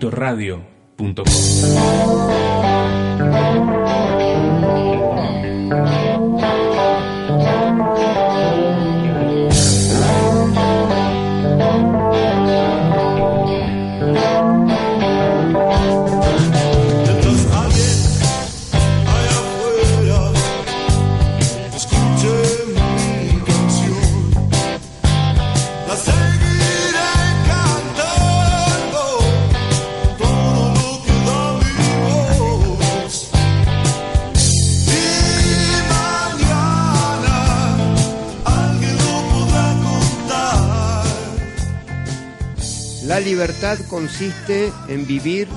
espirituaradio.com. consiste en vivir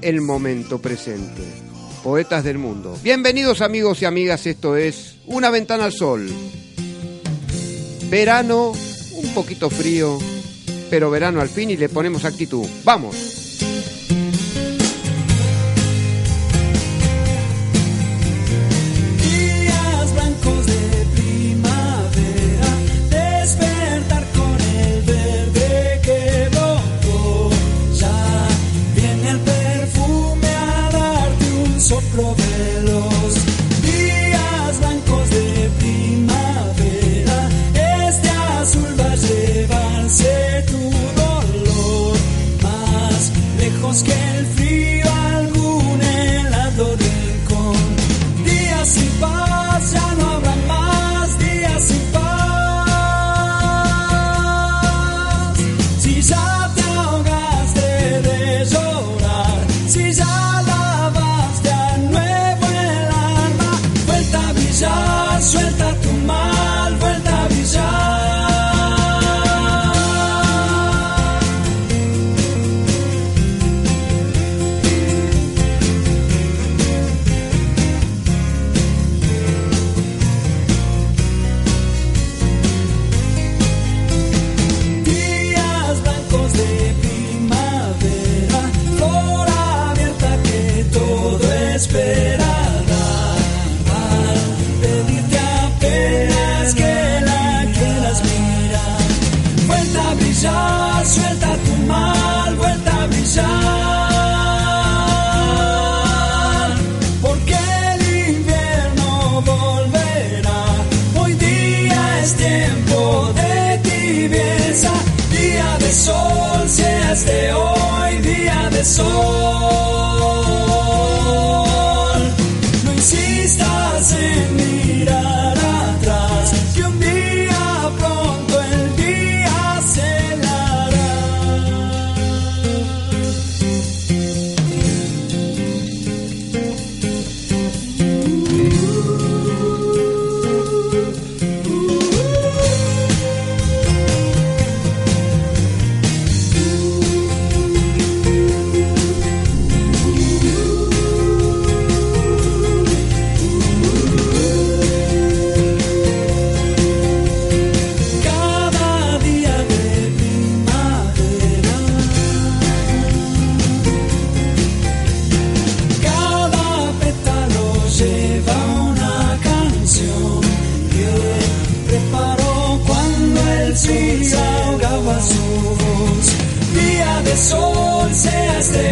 el momento presente. Poetas del mundo. Bienvenidos amigos y amigas, esto es Una ventana al sol. Verano, un poquito frío, pero verano al fin y le ponemos actitud. Vamos.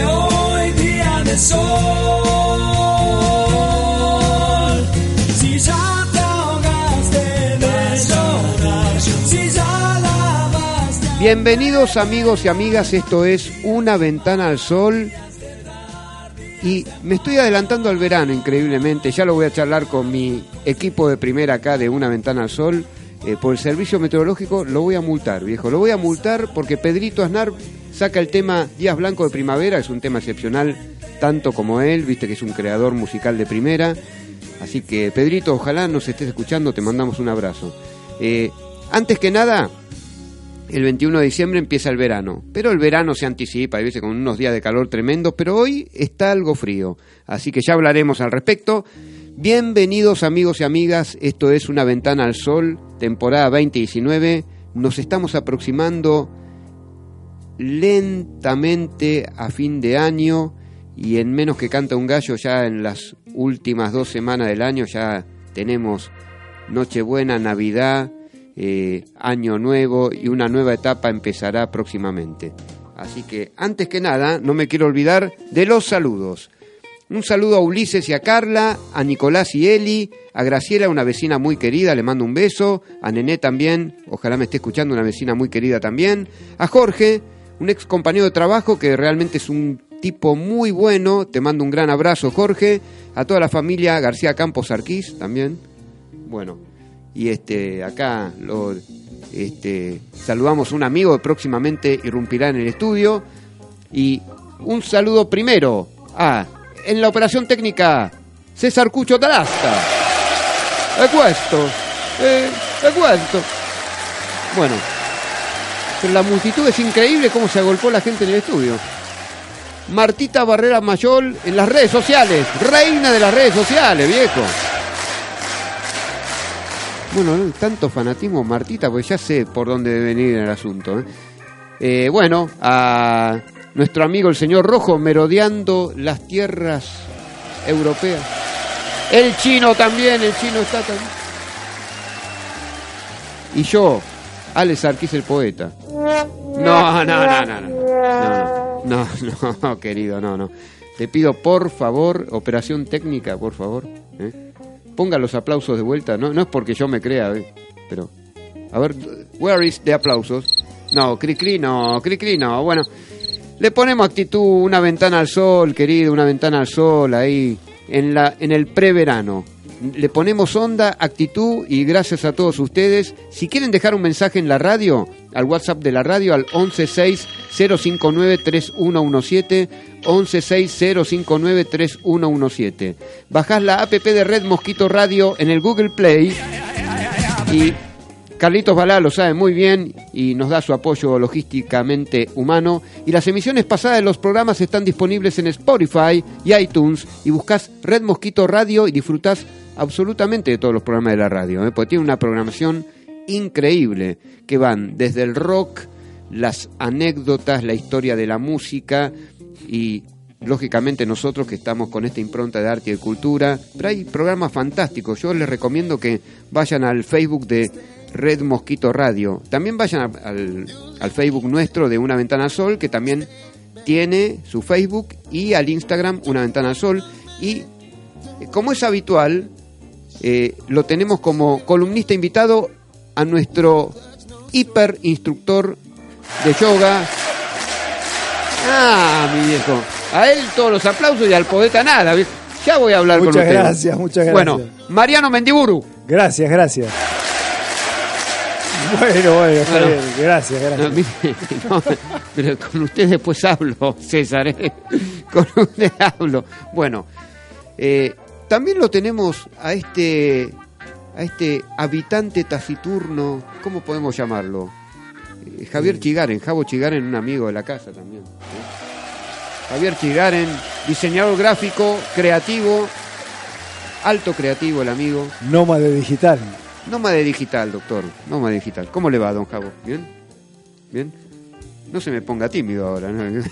Hoy, día de sol. Si ya de Bienvenidos amigos y amigas, esto es Una ventana al sol. Y me estoy adelantando al verano increíblemente, ya lo voy a charlar con mi equipo de primera acá de Una ventana al sol. Eh, por el servicio meteorológico lo voy a multar, viejo. Lo voy a multar porque Pedrito Aznar saca el tema Días Blancos de Primavera, es un tema excepcional, tanto como él, viste que es un creador musical de primera. Así que Pedrito, ojalá nos estés escuchando, te mandamos un abrazo. Eh, antes que nada, el 21 de diciembre empieza el verano, pero el verano se anticipa, hay veces con unos días de calor tremendo, pero hoy está algo frío, así que ya hablaremos al respecto. Bienvenidos amigos y amigas, esto es Una Ventana al Sol, temporada 2019, nos estamos aproximando lentamente a fin de año y en menos que canta un gallo ya en las últimas dos semanas del año ya tenemos Nochebuena, Navidad, eh, Año Nuevo y una nueva etapa empezará próximamente. Así que antes que nada, no me quiero olvidar de los saludos. Un saludo a Ulises y a Carla, a Nicolás y Eli, a Graciela, una vecina muy querida, le mando un beso, a Nené también, ojalá me esté escuchando, una vecina muy querida también, a Jorge, un ex compañero de trabajo que realmente es un tipo muy bueno, te mando un gran abrazo Jorge, a toda la familia García Campos Arquís también, bueno, y este acá lo este, saludamos a un amigo que próximamente irrumpirá en el estudio y un saludo primero a en la operación técnica César Cucho Talasta. E questo, eh, e questo. Bueno, pero la multitud es increíble cómo se agolpó la gente en el estudio. Martita Barrera Mayol en las redes sociales, reina de las redes sociales, viejo. Bueno, no, tanto fanatismo, Martita, pues ya sé por dónde debe venir el asunto. ¿eh? Eh, bueno, a nuestro amigo el señor Rojo merodeando las tierras europeas. El chino también, el chino está también. Y yo, Alex Arquís el poeta. No, no, no, no, no. No, no, no, querido, no, no. Te pido por favor, operación técnica, por favor. ¿eh? Ponga los aplausos de vuelta. No, no es porque yo me crea, ¿eh? pero. A ver, where is the aplausos? No, cri cri no, cri cri no. Bueno, le ponemos actitud, una ventana al sol, querido, una ventana al sol ahí en la en el preverano. Le ponemos onda, actitud y gracias a todos ustedes. Si quieren dejar un mensaje en la radio, al WhatsApp de la radio al 116-059-3117, 116-059-3117. Bajás la app de Red Mosquito Radio en el Google Play y Carlitos Balá lo sabe muy bien y nos da su apoyo logísticamente humano. Y las emisiones pasadas de los programas están disponibles en Spotify y iTunes. Y buscas Red Mosquito Radio y disfrutás absolutamente de todos los programas de la radio. ¿eh? Porque tiene una programación increíble que van desde el rock, las anécdotas, la historia de la música y lógicamente nosotros que estamos con esta impronta de arte y de cultura, pero hay programas fantásticos. Yo les recomiendo que vayan al Facebook de Red Mosquito Radio. También vayan al, al Facebook nuestro de Una Ventana Sol, que también tiene su Facebook, y al Instagram Una Ventana Sol. Y como es habitual, eh, lo tenemos como columnista invitado a nuestro hiper instructor de yoga. Ah, mi viejo. A él todos los aplausos y al poeta nada. Ya voy a hablar con Muchas usted. gracias, muchas gracias. Bueno, Mariano Mendiburu. Gracias, gracias. Bueno, bueno, está Bueno. bien. Gracias, No, gracias. mire, no, pero con usted después hablo, César. ¿eh? Con usted hablo. Bueno, eh, también lo tenemos a este, a este habitante taciturno, ¿cómo podemos llamarlo? Eh, Javier Chigaren, Javo Chigaren, un amigo de la casa también. ¿eh? Javier Chigaren, diseñador gráfico, creativo, alto creativo el amigo. Nómade digital. Nómade digital, doctor. Nómade digital. ¿Cómo le va, don Javo? ¿Bien? ¿Bien? No se me ponga tímido ahora. ¿no?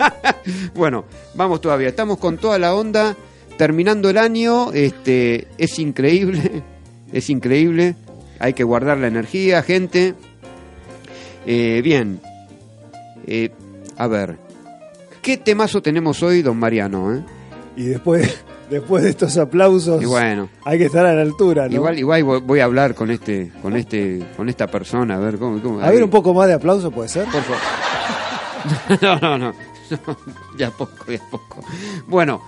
bueno, vamos todavía. Estamos con toda la onda. Terminando el año, este, es increíble. Es increíble. Hay que guardar la energía, gente. Eh, bien. Eh, a ver. ¿Qué temazo tenemos hoy, don Mariano? eh? Y después, después de estos aplausos, Y bueno. hay que estar a la altura, ¿no? Igual, igual voy- a hablar con este, con este, con esta persona, a ver cómo, cómo- A ver, un poco más de aplauso, ¿puede ser? Por favor. No, no, no. No, Ya poco, ya poco. Bueno.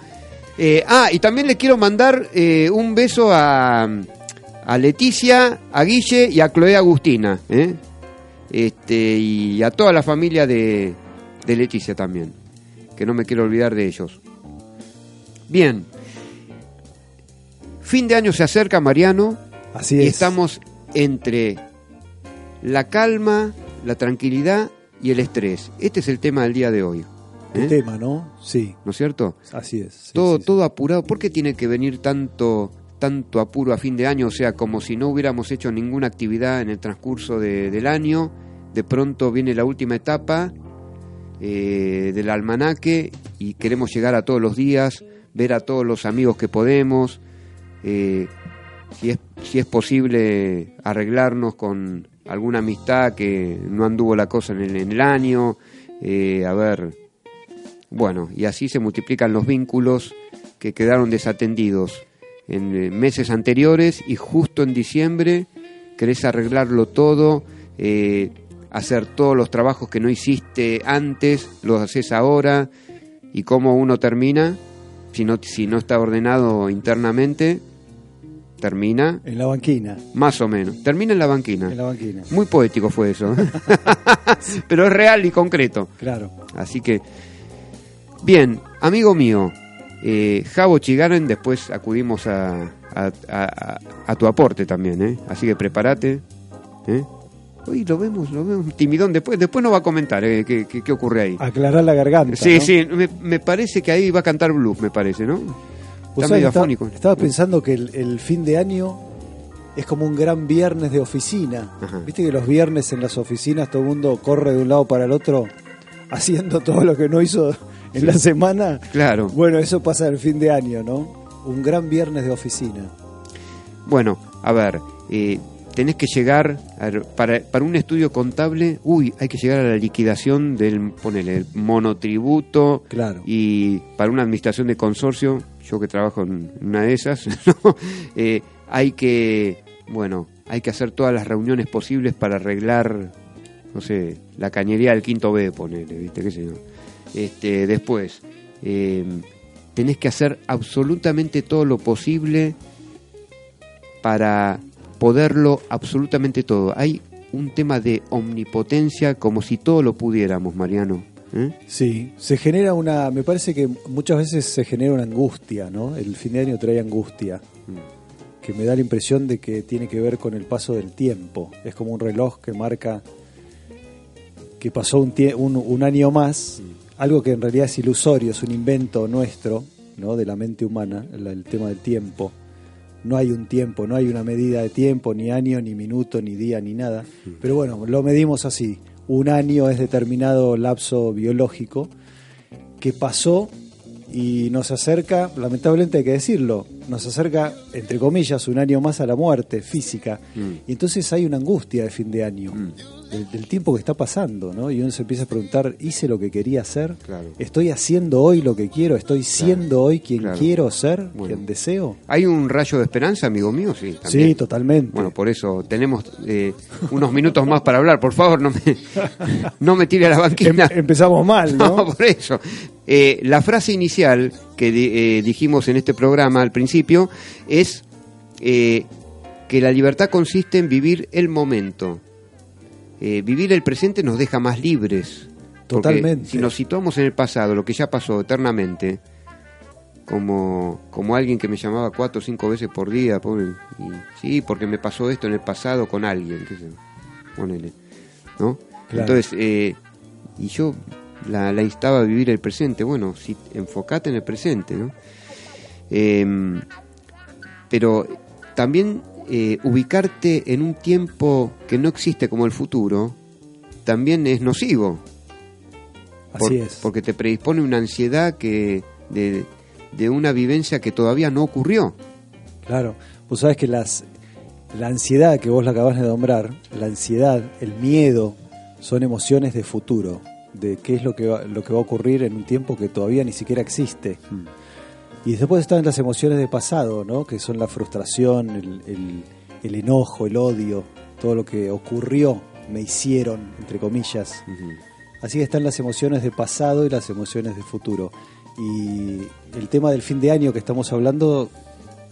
Eh, ah, y también le quiero mandar eh, un beso a, a Leticia, a Guille y a Chloe Agustina. ¿eh? Este, y a toda la familia de, de Leticia también. Que no me quiero olvidar de ellos. Bien. Fin de año se acerca, Mariano. Así Y es. estamos entre la calma, la tranquilidad y el estrés. Este es el tema del día de hoy. El ¿eh? tema, ¿no? Sí, ¿No es cierto? así es. sí, todo, sí, sí. todo apurado. ¿Por qué tiene que venir tanto, tanto apuro a fin de año? O sea, como si no hubiéramos hecho ninguna actividad en el transcurso de- del año. De pronto viene la última etapa eh, del almanaque y queremos llegar a todos los días, ver a todos los amigos que podemos. eh, si es, si es posible arreglarnos con alguna amistad que no anduvo la cosa en el, en el año, eh, a ver, bueno, y así se multiplican los vínculos que quedaron desatendidos en eh, meses anteriores y justo en diciembre querés arreglarlo todo, eh, hacer todos los trabajos que no hiciste antes, los haces ahora, y cómo uno termina, si no, si no está ordenado internamente, termina En la banquina. más o menos, termina en la banquina. En la banquina. Muy poético fue eso, ¿eh? pero es real y concreto. Claro. Así que, bien, amigo mío, eh, Javo Chigaren, después acudimos a, a- a- a tu aporte también, ¿eh? Así que prepárate. ¿eh? Uy, lo vemos, lo vemos timidón. Después, después nos va a comentar ¿eh? qué, qué- qué ocurre ahí. Aclarar la garganta. Sí, ¿no? sí, me, me parece que ahí va a cantar blues, me parece, ¿no? Está medio afónico. Estaba pensando que el, el fin de año es como un gran viernes de oficina. Ajá. Viste que los viernes en las oficinas todo el mundo corre de un lado para el otro haciendo todo lo que no hizo en la semana. Claro. Bueno, eso pasa el fin de año, ¿no? Un gran viernes de oficina. Bueno, a ver, eh, tenés que llegar, a para, para un estudio contable, uy, hay que llegar a la liquidación del, ponele, el monotributo, Claro. y para una administración de consorcio, yo que trabajo en una de esas, ¿no? Eh, hay que, bueno, hay que hacer todas las reuniones posibles para arreglar, no sé, la cañería del quinto B, ponele, ¿viste? ¿Qué sé yo? Este, después, eh, tenés que hacer absolutamente todo lo posible para poderlo absolutamente todo. Hay un tema de omnipotencia como si todo lo pudiéramos, Mariano. ¿eh? Sí, se genera una, me parece que muchas veces se genera una angustia, ¿no? El fin de año trae angustia, que me da la impresión de que tiene que ver con el paso del tiempo. Es como un reloj que marca que pasó un, tie- un, un año más, algo que en realidad es ilusorio, es un invento nuestro, ¿no? De la mente humana, el, el tema del tiempo. No hay un tiempo, no hay una medida de tiempo, ni año, ni minuto, ni día, ni nada. Pero bueno, lo medimos así. Un año es determinado lapso biológico que pasó y nos acerca, lamentablemente hay que decirlo, nos acerca, entre comillas, un año más a la muerte física. Mm. Y entonces hay una angustia de fin de año, del, del tiempo que está pasando, ¿no? Y uno se empieza a preguntar, ¿hice lo que quería hacer? Claro. ¿Estoy haciendo hoy lo que quiero? ¿Estoy siendo hoy quien claro. quiero ser? Bueno. ¿Quien deseo? ¿Hay un rayo de esperanza, amigo mío? Sí, también. Sí, totalmente. Bueno, por eso tenemos eh, unos minutos más para hablar. Por favor, no me, no me tire a la banquina. Em- empezamos mal, ¿no? No, por eso. Eh, la frase inicial que eh, dijimos en este programa al principio es eh, que la libertad consiste en vivir el momento. Eh, vivir el presente nos deja más libres. Totalmente. Si nos situamos en el pasado, lo que ya pasó eternamente, como, como alguien que me llamaba cuatro o cinco veces por día, pobre, y, sí, porque me pasó esto en el pasado con alguien, qué sé ponele, ¿no? Claro. Entonces, y yo la, la instaba a vivir el presente, bueno, si enfocate en el presente, ¿no? Em, pero también eh, ubicarte en un tiempo que no existe como el futuro, también es nocivo. Por- Así es. Porque te predispone una ansiedad que de, de una vivencia que todavía no ocurrió. Claro, vos sabés que las, la ansiedad que vos la acabas de nombrar, la ansiedad, el miedo, son emociones de futuro, de qué es lo que, va, lo que va a ocurrir en un tiempo que todavía ni siquiera existe. Y después están las emociones de pasado, ¿no? que son la frustración, el, el- el enojo, el odio, todo lo que ocurrió, me hicieron, entre comillas. Así que están las emociones de pasado y las emociones de futuro. Y el tema del fin de año que estamos hablando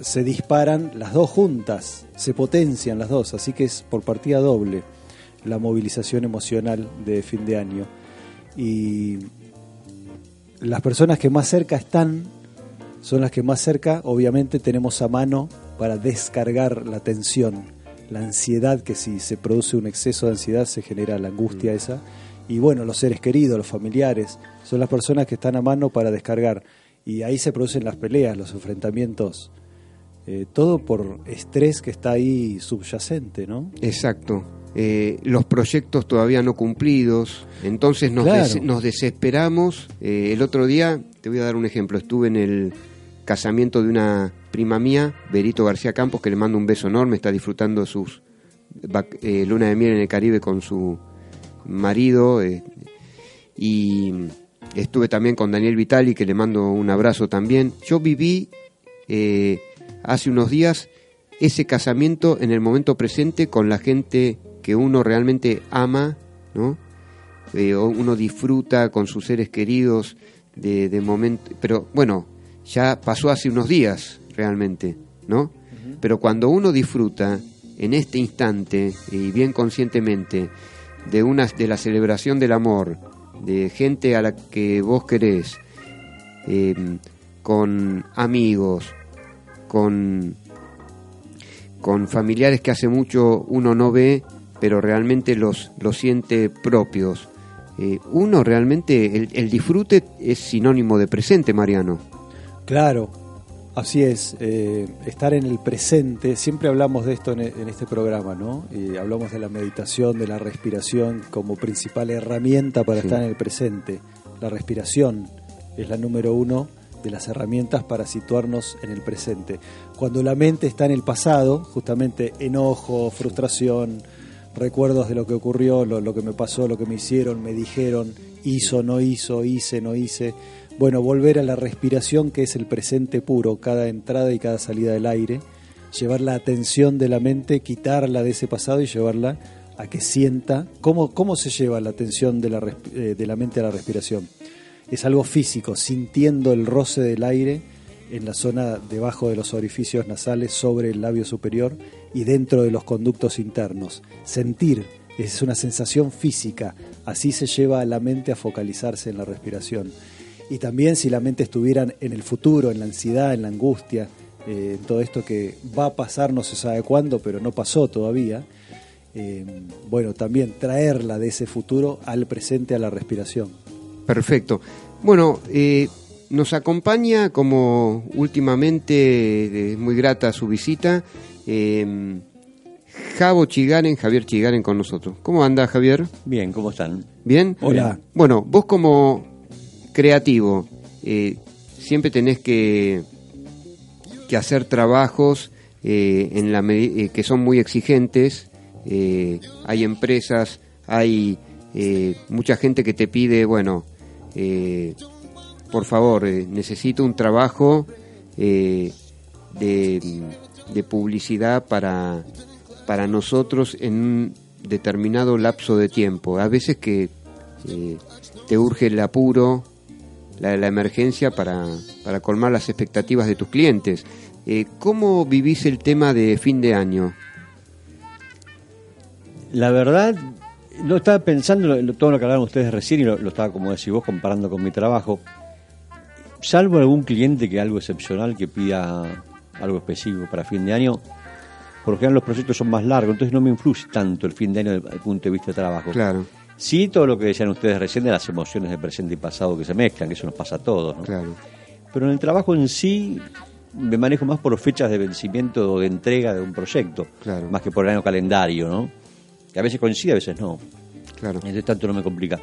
se disparan las dos juntas, se potencian las dos, así que es por partida doble la movilización emocional de fin de año. Y las personas que más cerca están son las que más cerca, obviamente, tenemos a mano para descargar la tensión, la ansiedad, que si se produce un exceso de ansiedad se genera la angustia esa. Y bueno, los seres queridos, los familiares, son las personas que están a mano para descargar. Y ahí se producen las peleas, los enfrentamientos, eh, todo por estrés que está ahí subyacente, ¿no? Exacto. Eh, los proyectos todavía no cumplidos, entonces nos, Claro. des- nos desesperamos. Eh, el otro día, te voy a dar un ejemplo, estuve en el casamiento de una prima mía, Berito García Campos, que le mando un beso enorme, está disfrutando sus eh, luna de miel en el Caribe con su marido. eh, y estuve también con Daniel Vitali, que le mando un abrazo también. Yo viví eh, hace unos días ese casamiento en el momento presente con la gente que uno realmente ama, ¿no? Eh, uno disfruta con sus seres queridos de, de momento, pero bueno, ya pasó hace unos días realmente, ¿no? Pero cuando uno disfruta en este instante y bien conscientemente de una de la celebración del amor, de gente a la que vos querés, eh, con amigos, con con familiares que hace mucho uno no ve, pero realmente los, los siente propios. Eh, uno realmente, el, el disfrute es sinónimo de presente, Mariano. Claro, así es. eh, estar en el presente, siempre hablamos de esto en, e- en este programa, ¿no? Y hablamos de la meditación, de la respiración como principal herramienta para Sí. estar en el presente. La respiración es la número uno de las herramientas para situarnos en el presente. Cuando la mente está en el pasado, justamente enojo, frustración, recuerdos de lo que ocurrió, lo, lo que me pasó, lo que me hicieron, me dijeron, hizo, no hizo, hice, no hice. Bueno, volver a la respiración que es el presente puro, cada entrada y cada salida del aire, llevar la atención de la mente, quitarla de ese pasado y llevarla a que sienta. ¿Cómo, cómo se lleva la atención de la, eh, de la mente a la respiración? Es algo físico, sintiendo el roce del aire en la zona debajo de los orificios nasales, sobre el labio superior y dentro de los conductos internos. Sentir es una sensación física, así se lleva a la mente a focalizarse en la respiración. Y también si la mente estuviera en el futuro, en la ansiedad, en la angustia, eh, en todo esto que va a pasar no se sabe cuándo, pero no pasó todavía, eh, bueno, también traerla de ese futuro al presente, a la respiración. Perfecto. Bueno, eh, nos acompaña como últimamente, eh, muy grata su visita, eh, Javo Chigaren, Javier Chigaren con nosotros. ¿Cómo anda Javier? Bien, ¿cómo están? ¿Bien? Hola. Bueno, vos como creativo, eh, siempre tenés que, que hacer trabajos eh, en la eh, que son muy exigentes. eh, hay empresas, hay eh, mucha gente que te pide, bueno, eh, por favor, eh, necesito un trabajo eh, de, de publicidad para, para nosotros en un determinado lapso de tiempo. A veces que eh, te urge el apuro, la, la emergencia para, para colmar las expectativas de tus clientes. Eh, ¿Cómo vivís el tema de fin de año? La verdad, lo estaba pensando, todo lo que hablaron ustedes recién, y lo, lo estaba, como decís vos, comparando con mi trabajo. Salvo algún cliente que algo excepcional que pida algo específico para fin de año, por lo general los proyectos son más largos, entonces no me influye tanto el fin de año desde el punto de vista de trabajo. Claro, Sí, todo lo que decían ustedes recién de las emociones de presente y pasado que se mezclan, que eso nos pasa a todos. ¿no? claro. Pero en el trabajo en sí me manejo más por fechas de vencimiento o de entrega de un proyecto, Claro. más que por el año calendario, ¿no? Que a veces coincide, a veces no. Claro. Entonces tanto no me complica.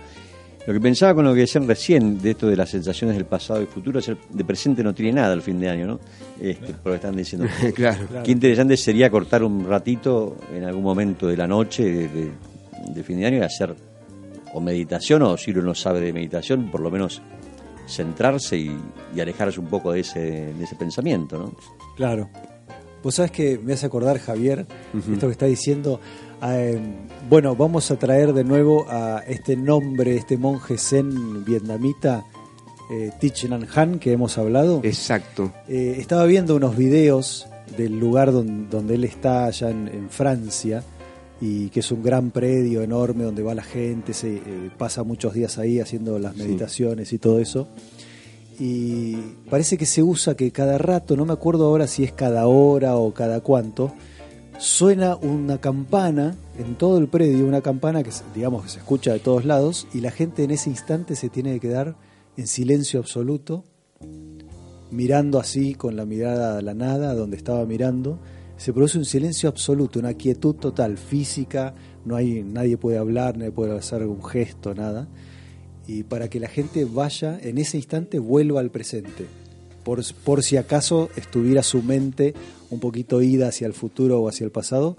Lo que pensaba con lo que decían recién, de esto de las sensaciones del pasado y futuro, es el de presente no tiene nada al fin de año, ¿no? Este, por lo que están diciendo. claro. Qué interesante sería cortar un ratito en algún momento de la noche de, de- de fin de año y hacer o meditación, o si uno no sabe de meditación, por lo menos centrarse y, y alejarse un poco de ese, de ese pensamiento, ¿no? Claro. Vos sabés que me hace acordar, Javier, esto que está diciendo. Eh, bueno, vamos a traer de nuevo a este nombre, este monje zen vietnamita, eh, Thich Nhat Hanh, que hemos hablado. Exacto. Eh, estaba viendo unos videos del lugar don- donde, él está, allá en, en Francia, y que es un gran predio enorme donde va la gente, se eh, pasa muchos días ahí haciendo las meditaciones y todo eso. Y parece que se usa que cada rato, no me acuerdo ahora si es cada hora o cada cuánto, suena una campana en todo el predio, una campana que digamos que se escucha de todos lados y la gente en ese instante se tiene que quedar en silencio absoluto mirando así con la mirada a la nada donde estaba mirando, se produce un silencio absoluto, una quietud total, física, no hay nadie puede hablar, nadie puede hacer algún gesto, nada. Y para que la gente vaya en ese instante vuelva al presente. Por, por si acaso estuviera su mente un poquito ida hacia el futuro o hacia el pasado,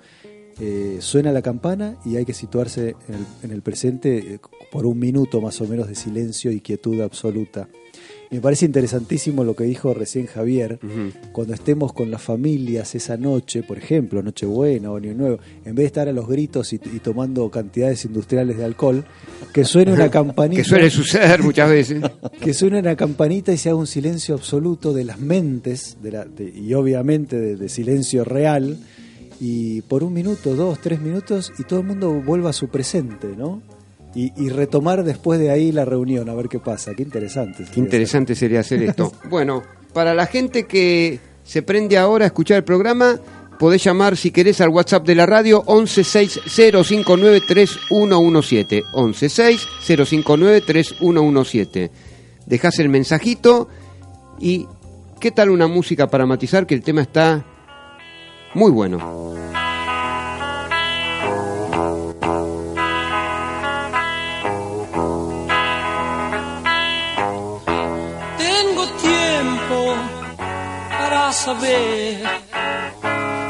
eh, suena la campana y hay que situarse en el, en el presente eh, por un minuto más o menos de silencio y quietud absoluta. Me parece interesantísimo lo que dijo recién Javier, cuando estemos con las familias esa noche, por ejemplo, Nochebuena o Año Nuevo, en vez de estar a los gritos y, y tomando cantidades industriales de alcohol, que suene una campanita. Que suele suceder muchas veces. que suene una campanita y se haga un silencio absoluto de las mentes de la, de- y obviamente de, de silencio real y por un minuto, dos, tres minutos y todo el mundo vuelva a su presente, ¿no? Y, y retomar después de ahí la reunión a ver qué pasa. Qué interesante. Qué interesante sería hacer esto. Bueno, para la gente que se prende ahora a escuchar el programa, podés llamar si querés al WhatsApp de la radio 1160593117. 1160593117. Dejás el mensajito y ¿qué tal una música para matizar que el tema está muy bueno? Saber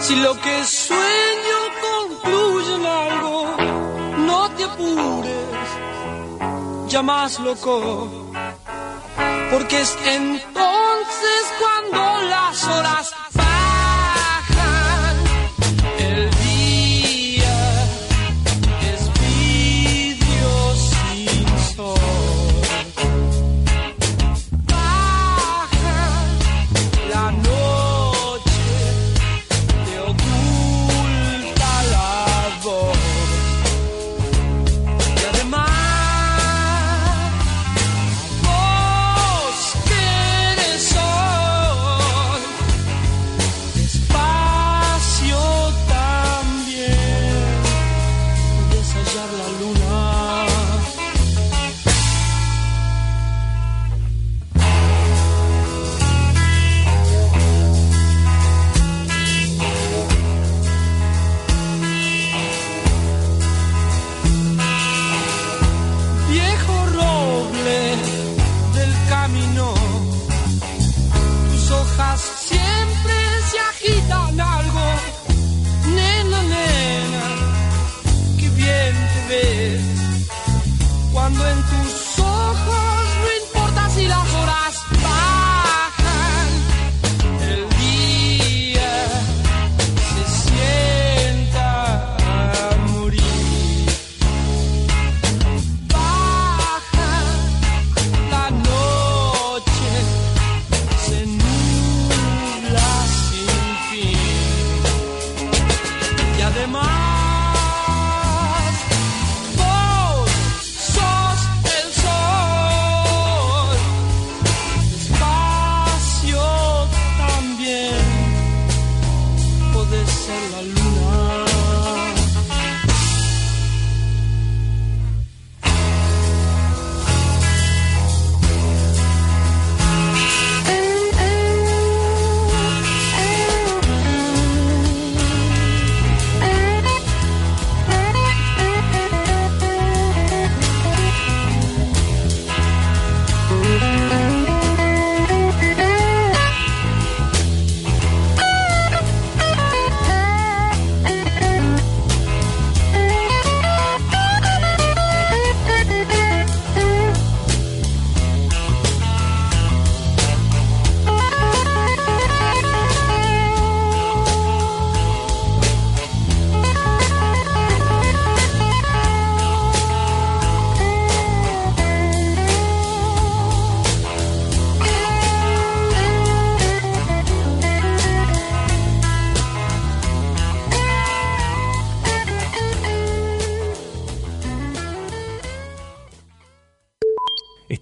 si lo que sueño concluye en algo. No te apures, ya más loco, porque es entonces cuando las horas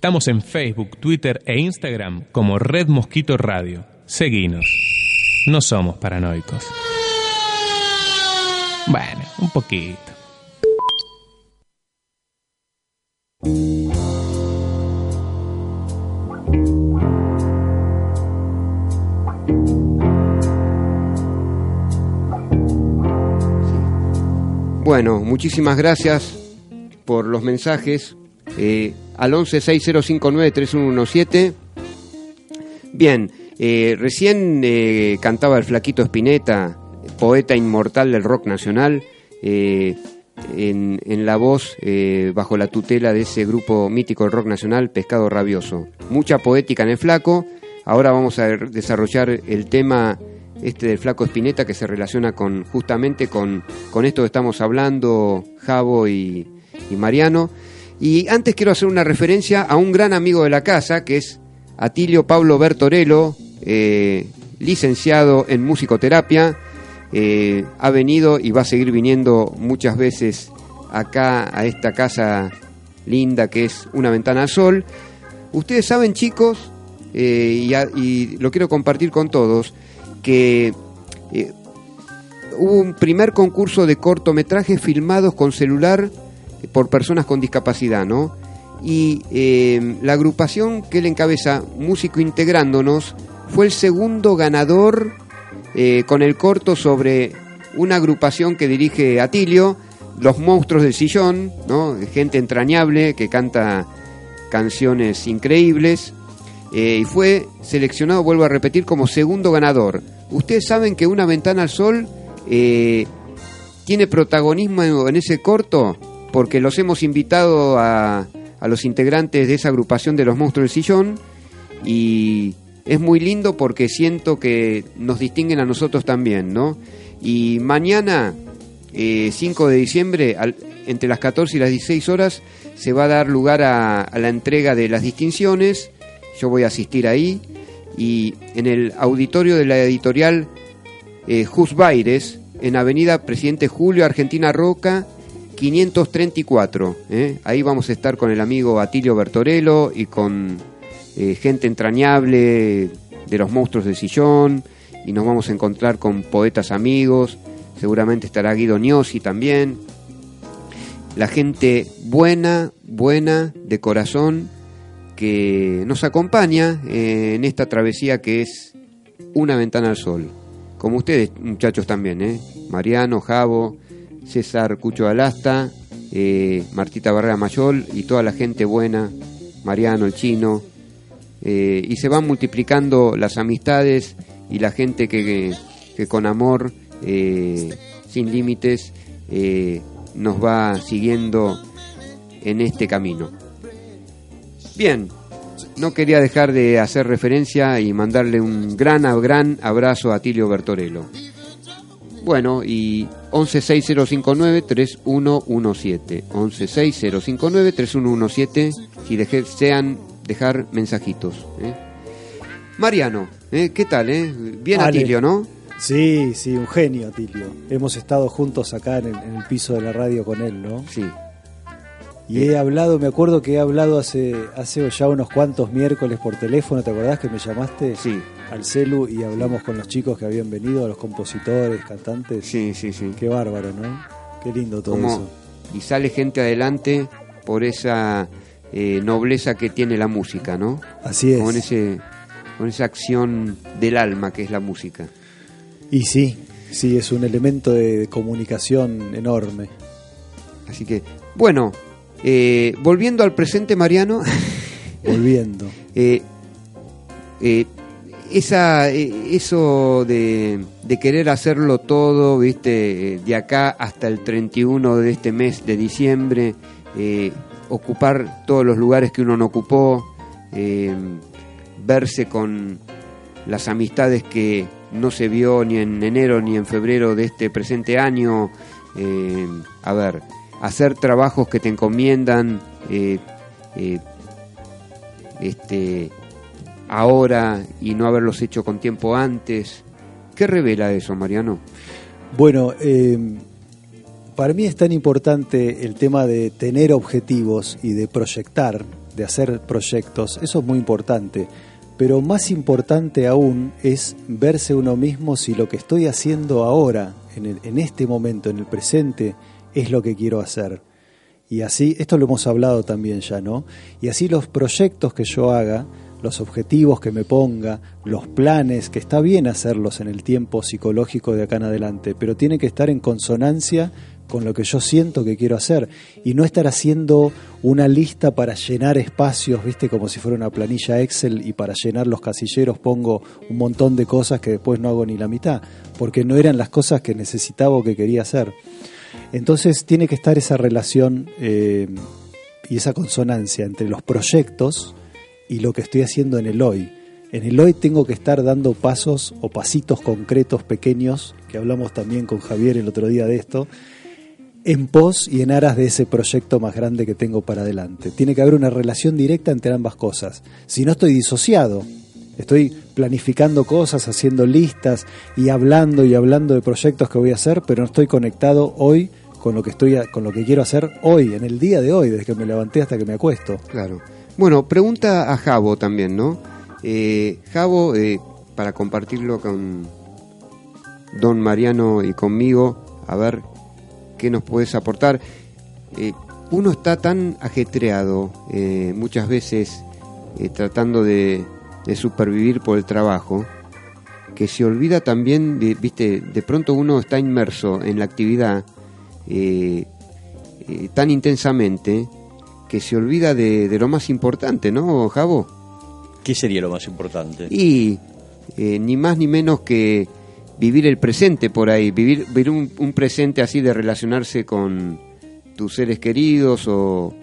Estamos en Facebook, Twitter e Instagram como Red Mosquito Radio. Seguinos. No somos paranoicos. Bueno, un poquito. Bueno, muchísimas gracias por los mensajes eh, al 1160593117. Bien, eh, recién eh, cantaba el flaquito Spinetta, poeta inmortal del rock nacional, eh, en, en la voz, bajo la tutela de ese grupo mítico del rock nacional, Pescado Rabioso. Mucha poética en el flaco. Ahora vamos a desarrollar el tema este del flaco Espineta que se relaciona con justamente con, con esto que estamos hablando, Javo y Mariano. Y antes quiero hacer una referencia a un gran amigo de la casa, que es Atilio Pablo Bertorello, eh, licenciado en musicoterapia. Eh, ha venido y va a seguir viniendo muchas veces acá a esta casa linda que es una ventana al sol. Ustedes saben, chicos, eh, y, y lo quiero compartir con todos, que hubo un primer concurso de cortometrajes filmados con celular por personas con discapacidad, ¿no? Y eh, la agrupación que él encabeza, Músico Integrándonos, fue el segundo ganador eh, con el corto sobre una agrupación que dirige Atilio, Los Monstruos del Sillón, ¿no? Gente entrañable que canta canciones increíbles. eh, y fue seleccionado, vuelvo a repetir, como segundo ganador. Ustedes saben que Una Ventana al Sol eh, tiene protagonismo en ese corto porque los hemos invitado a, a los integrantes de esa agrupación de los monstruos del sillón y es muy lindo porque siento que nos distinguen a nosotros también, ¿no? Y mañana, eh, 5 de diciembre, entre las 14 y las 16 horas, se va a dar lugar a, a la entrega de las distinciones. Yo voy a asistir ahí y en el auditorio de la editorial eh, Jus Baires, en Avenida Presidente Julio, Argentina Roca, 534. ¿eh? Ahí vamos a estar con el amigo Atilio Bertorello y con eh, gente entrañable de los monstruos del sillón y nos vamos a encontrar con poetas amigos. Seguramente estará Guido Gnossi también. La gente buena, buena, de corazón, que nos acompaña eh, en esta travesía que es una ventana al sol. Como ustedes, muchachos, también. Mariano, Javo, César Cucho Alasta, eh, Martita Barrera Mayol y toda la gente buena, Mariano, el chino. eh, y se van multiplicando las amistades y la gente que, que- con amor, eh, sin límites, nos va siguiendo en este camino. Bien, no quería dejar de hacer referencia y mandarle un gran, gran abrazo a Tilio Bertorello. Bueno, y 116059-3117. 116059-3117. Si desean dejar mensajitos. ¿eh? Mariano, ¿eh? ¿qué tal? Eh? Bien Ale. Atilio, ¿no? Sí, sí, un genio, Tilio. Hemos estado juntos acá en el, en el piso de la radio con él, ¿no? Sí. Y he hablado, me acuerdo que he hablado hace, hace ya unos cuantos miércoles por teléfono, ¿te acordás que me llamaste? Sí. Al celu y hablamos con los chicos que habían venido, los compositores, cantantes. Sí, sí, sí. Qué bárbaro, ¿no? Qué lindo todo Como- eso. y sale gente adelante por esa eh, nobleza que tiene la música, ¿no? Así es. Con, ese, con esa acción del alma que es la música. Y sí, sí, es un elemento de, de comunicación enorme. Así que, bueno, eh, volviendo al presente, Mariano, Volviendo. eh, eh, esa, eh, eso de, de querer hacerlo todo, viste, de acá hasta el 31 de este mes de diciembre, eh, ocupar todos los lugares que uno no ocupó, eh, verse con las amistades que no se vio ni en enero ni en febrero de este presente año, a ver, hacer trabajos que te encomiendan, este, ahora y no haberlos hecho con tiempo antes. ¿Qué revela eso, Mariano? Bueno, eh, para mí es tan importante el tema de tener objetivos y de proyectar, de hacer proyectos, eso es muy importante. Pero más importante aún es verse uno mismo si lo que estoy haciendo ahora, en, el- en este momento, en el presente, es lo que quiero hacer. Y así, esto lo hemos hablado también ya, ¿no? Y así los proyectos que yo haga, los objetivos que me ponga, los planes, que está bien hacerlos en el tiempo psicológico de acá en adelante, pero tienen que estar en consonancia con lo que yo siento que quiero hacer y no estar haciendo una lista para llenar espacios, viste, como si fuera una planilla Excel y para llenar los casilleros pongo un montón de cosas que después no hago ni la mitad, porque no eran las cosas que necesitaba o que quería hacer. Entonces tiene que estar esa relación eh, y esa consonancia entre los proyectos y lo que estoy haciendo en el hoy. En el hoy tengo que estar dando pasos o pasitos concretos pequeños, que hablamos también con Javier el otro día de esto, en pos y en aras de ese proyecto más grande que tengo para adelante. Tiene que haber una relación directa entre ambas cosas. Si no estoy disociado, estoy planificando cosas, haciendo listas y hablando y hablando de proyectos que voy a hacer, pero no estoy conectado hoy con lo que estoy con lo que quiero hacer hoy, en el día de hoy, desde que me levanté hasta que me acuesto. Claro. Bueno, pregunta a Javo también, ¿no? Eh, Javo, eh, para compartirlo con don Mariano y conmigo, a ver qué nos puedes aportar. Eh, uno está tan ajetreado eh, muchas veces eh, tratando de, de supervivir por el trabajo que se olvida también, de, viste, de pronto uno está inmerso en la actividad tan intensamente que se olvida de, de lo más importante, ¿no, Javo? ¿Qué sería lo más importante? Y eh, ni más ni menos que vivir el presente por ahí, vivir, vivir un, un presente así de relacionarse con tus seres queridos o,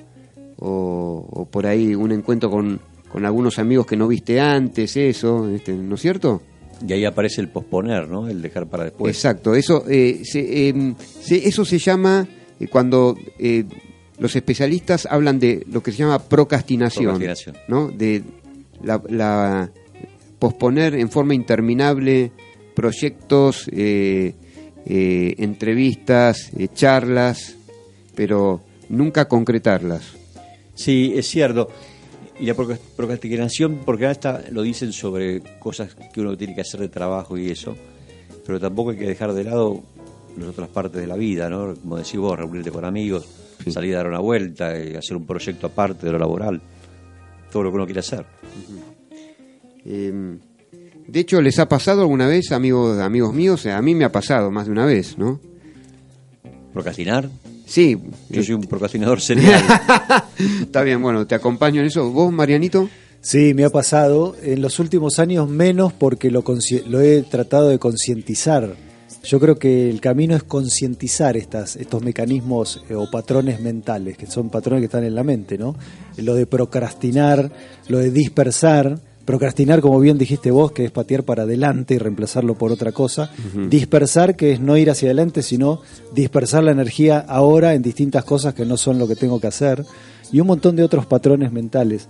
o, o por ahí un encuentro con, con algunos amigos que no viste antes, eso, este, ¿no es cierto? Y ahí aparece el posponer, ¿no? El dejar para después. Exacto, eso, eh, se, eh, se- eso se llama eh, cuando eh, los especialistas hablan de lo que se llama procrastinación, Procrastinación. ¿no? De la, la- posponer en forma interminable proyectos, eh, eh, entrevistas, eh, charlas, pero nunca concretarlas. Sí, es cierto. Y la procrast- procrastinación, porque está, lo dicen sobre cosas que uno tiene que hacer de trabajo y eso, pero tampoco hay que dejar de lado las otras partes de la vida, ¿no? Como decís vos, reunirte con amigos, salir a dar una vuelta, eh, hacer un proyecto aparte de lo laboral, todo lo que uno quiere hacer. Eh, de hecho, ¿les ha pasado alguna vez, amigos, amigos míos? A mí me ha pasado más de una vez, ¿no? Procrastinar, Sí, yo soy un procrastinador serial. Está bien, bueno, te acompaño en eso. ¿Vos, Marianito? Sí, me ha pasado. En los últimos años menos porque lo, consci- lo he tratado de concientizar. Yo creo que el camino es concientizar estas, estos mecanismos eh, o patrones mentales, que son patrones que están en la mente, ¿no? Lo de procrastinar, lo de dispersar. Procrastinar, como bien dijiste vos, que es patear para adelante y reemplazarlo por otra cosa. Dispersar, que es no ir hacia adelante, sino dispersar la energía ahora en distintas cosas que no son lo que tengo que hacer. Y un montón de otros patrones mentales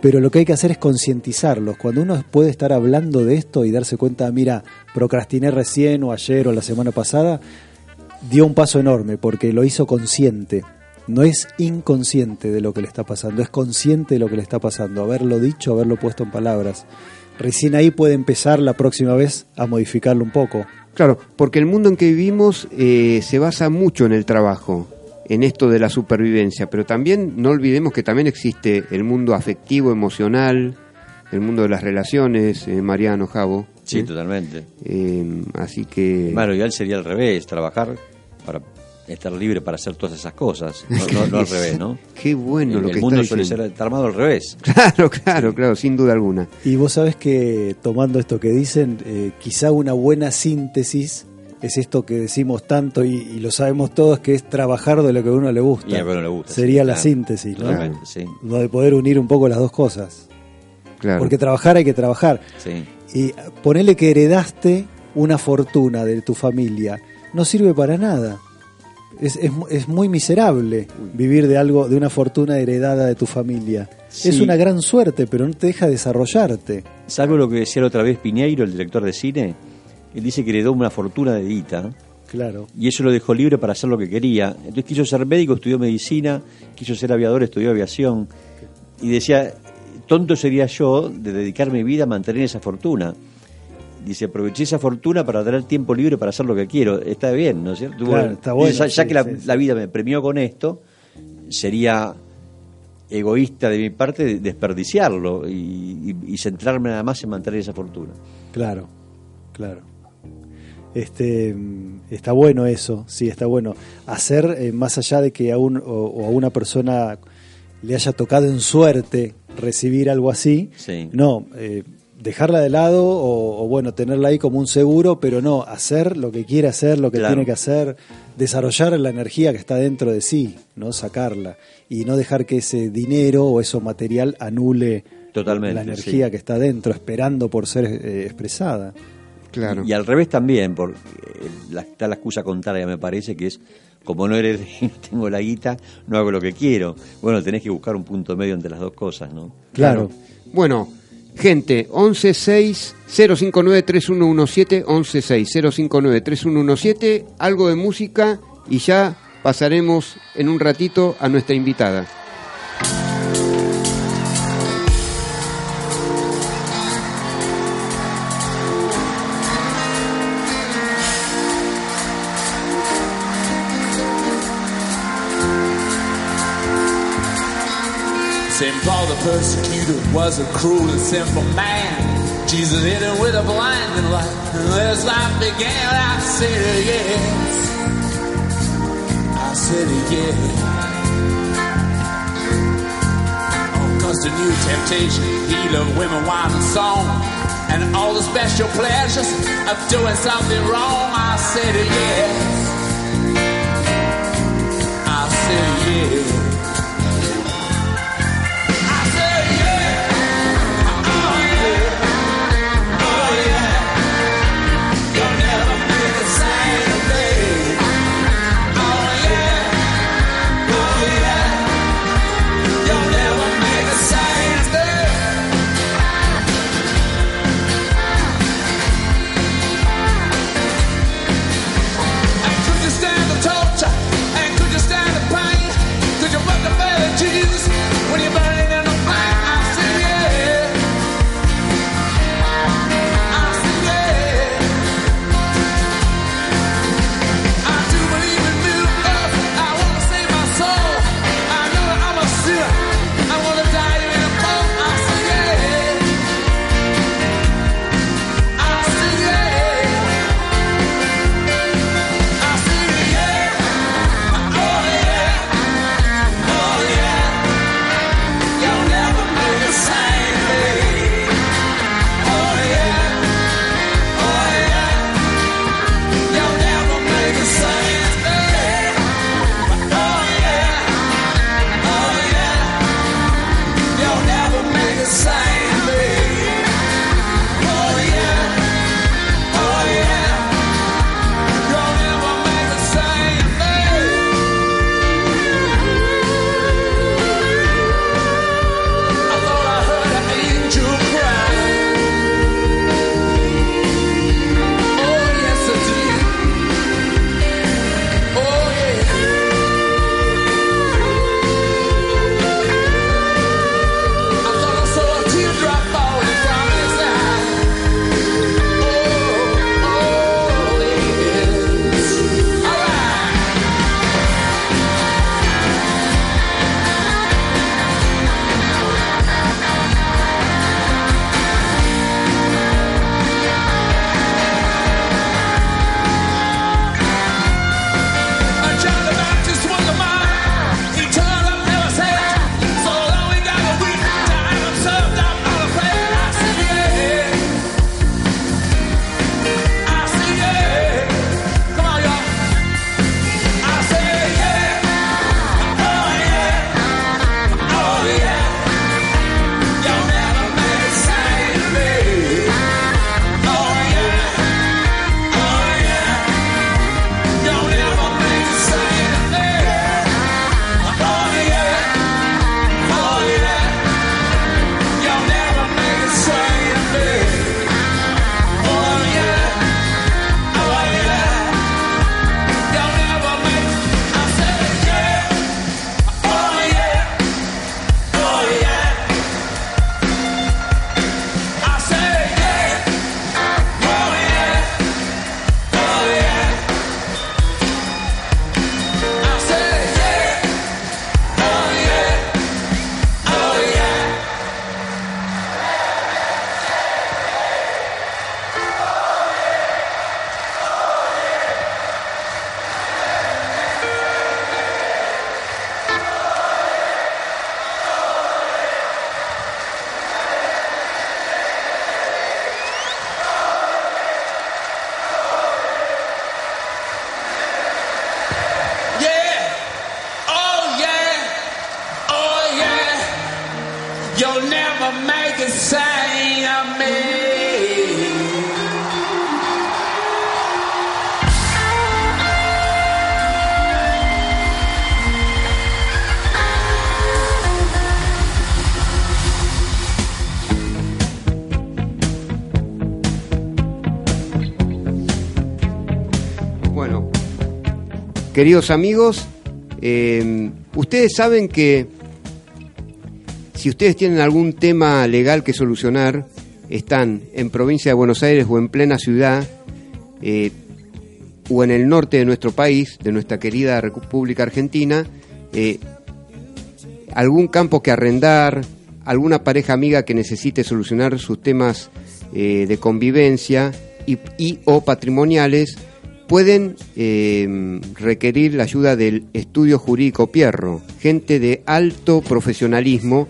pero lo que hay que hacer es concientizarlos. Cuando uno puede estar hablando de esto y darse cuenta, mira, procrastiné recién o ayer o la semana pasada, dio un paso enorme porque lo hizo consciente. No es inconsciente de lo que le está pasando, es consciente de lo que le está pasando, haberlo dicho, haberlo puesto en palabras. Recién ahí puede empezar la próxima vez a modificarlo un poco. Claro, porque el mundo en que vivimos eh, se basa mucho en el trabajo, en esto de la supervivencia, pero también no olvidemos que también existe el mundo afectivo, emocional, el mundo de las relaciones, eh, Mariano, Javo. sí, ¿eh? totalmente. Eh, así que... Bueno, ideal sería al revés, trabajar para estar libre para hacer todas esas cosas, no, no- no al revés, ¿no? Qué bueno el lo que el mundo está suele ser está armado al revés. Claro, claro, claro, sin duda alguna. Y vos sabés que, tomando esto que dicen, eh, quizá una buena síntesis es esto que decimos tanto y, y lo sabemos todos, que es trabajar de lo que a uno le gusta. Y a uno le gusta, Sería sí, la claro. síntesis, ¿no? Sí, Lo de poder unir un poco las dos cosas. Claro. Porque trabajar hay que trabajar. sí. Y ponele que heredaste una fortuna de tu familia. No sirve para nada. Es, es, es muy miserable vivir de algo, de una fortuna heredada de tu familia. Sí. Es una gran suerte, pero no te deja desarrollarte. ¿Sabes lo que decía la otra vez Piñeiro, el director de cine? Él dice que heredó una fortuna de guita Claro. y eso lo dejó libre para hacer lo que quería. Entonces quiso ser médico, estudió medicina, quiso ser aviador, estudió aviación y decía, tonto sería yo de dedicar mi vida a mantener esa fortuna. Dice, aproveché esa fortuna para tener tiempo libre para hacer lo que quiero. Está bien, ¿no es cierto? Claro, está bueno, ya, ya sí, que la, sí, sí. la vida me premió con esto, sería egoísta de mi parte de- desperdiciarlo y, y- y centrarme nada más en mantener esa fortuna. Claro, claro. Este, está bueno eso, sí, está bueno. Hacer, eh, más allá de que a, un, o, o a una persona le haya tocado en suerte recibir algo así, Sí. no, eh, dejarla de lado o, o, bueno, tenerla ahí como un seguro, pero no, hacer lo que quiere hacer, lo que Claro. tiene que hacer, desarrollar la energía que está dentro de sí, no sacarla y no dejar que ese dinero o eso material anule Totalmente, la energía sí. que está dentro, esperando por ser eh, expresada. Claro. Y al revés también, porque eh, la- está la excusa contraria, me parece, que es como no eres, no tengo la guita, no hago lo que quiero. Bueno, tenés que buscar un punto medio entre las dos cosas, ¿no? Claro. Bueno, gente, 116-059-3117, 116-059-3117, algo de música y ya pasaremos en un ratito a nuestra invitada. Persecutor was a cruel and sinful man. Jesus hit him with a blinding light. And as life began, I said yes. I said yes. Oh, Cause the new temptation, heat of women, wine, and song, and all the special pleasures of doing something wrong. I said yes. I said yes. Queridos amigos, eh, ustedes saben que si ustedes tienen algún tema legal que solucionar, están en provincia de Buenos Aires o en plena ciudad, eh, o en el norte de nuestro país, de nuestra querida República Argentina, eh, algún campo que arrendar, alguna pareja amiga que necesite solucionar sus temas de convivencia y o patrimoniales, pueden eh, requerir la ayuda del estudio jurídico Pierro, gente de alto profesionalismo.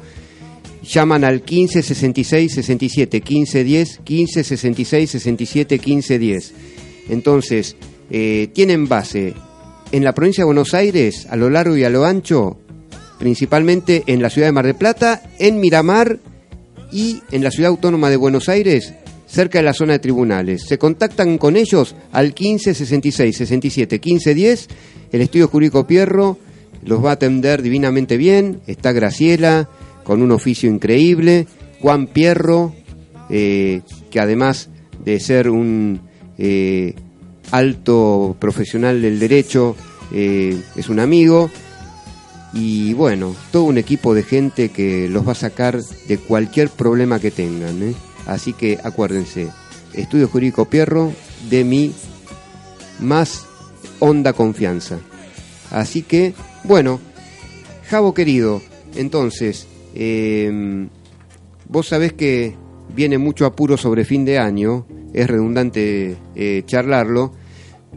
Llaman al 15 66 67 15 10, 15 66 67 15 10. Entonces, eh, tienen base en la provincia de Buenos Aires, a lo largo y a lo ancho, principalmente en la ciudad de Mar del Plata, en Miramar y en la ciudad autónoma de Buenos Aires, cerca de la zona de tribunales. Se contactan con ellos al 15 66 67 15 10. El estudio jurídico Pierro los va a atender divinamente bien. Está Graciela con un oficio increíble. Juan Pierro, eh, que además de ser un eh, alto profesional del derecho, eh, es un amigo. Y bueno, todo un equipo de gente que los va a sacar de cualquier problema que tengan. Así que acuérdense, Estudio Jurídico Pierro, de mi más honda confianza. Así que, bueno, Javo querido, entonces, eh, vos sabés que viene mucho apuro sobre fin de año, es redundante eh, charlarlo,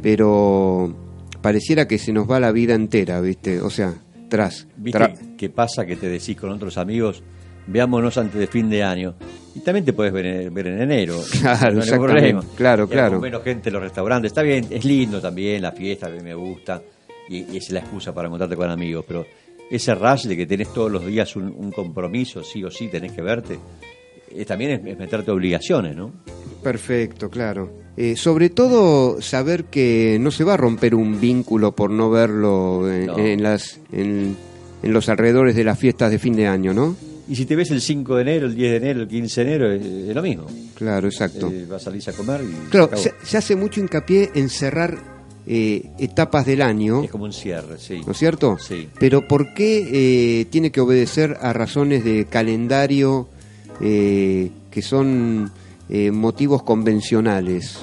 pero pareciera que se nos va la vida entera, ¿viste? O sea, tras. ¿Viste tra- qué pasa que te decís con otros amigos? Veámonos antes de fin de año. Y también te puedes ver en, ver en enero. Claro, no hay problema. Claro, claro. menos gente en los restaurantes. Está bien, es lindo también, la fiesta, a mí me gusta. Y, y es la excusa para encontrarte con amigos. Pero ese rush de que tenés todos los días un, un compromiso, sí o sí, tenés que verte, eh, también es, es meterte obligaciones, ¿no? Perfecto, claro. Eh, sobre todo saber que no se va a romper un vínculo por no verlo en, No. en las, en, en los alrededores de las fiestas de fin de año, ¿no? Y si te ves el 5 de enero, el 10 de enero, el 15 de enero, es, es lo mismo. Claro, exacto. Eh, vas a salir a comer y Claro, se acabó. se, se hace mucho hincapié en cerrar eh, etapas del año, es como un cierre, sí. ¿no es cierto? Sí. Pero ¿por qué eh, tiene que obedecer a razones de calendario eh, que son motivos convencionales?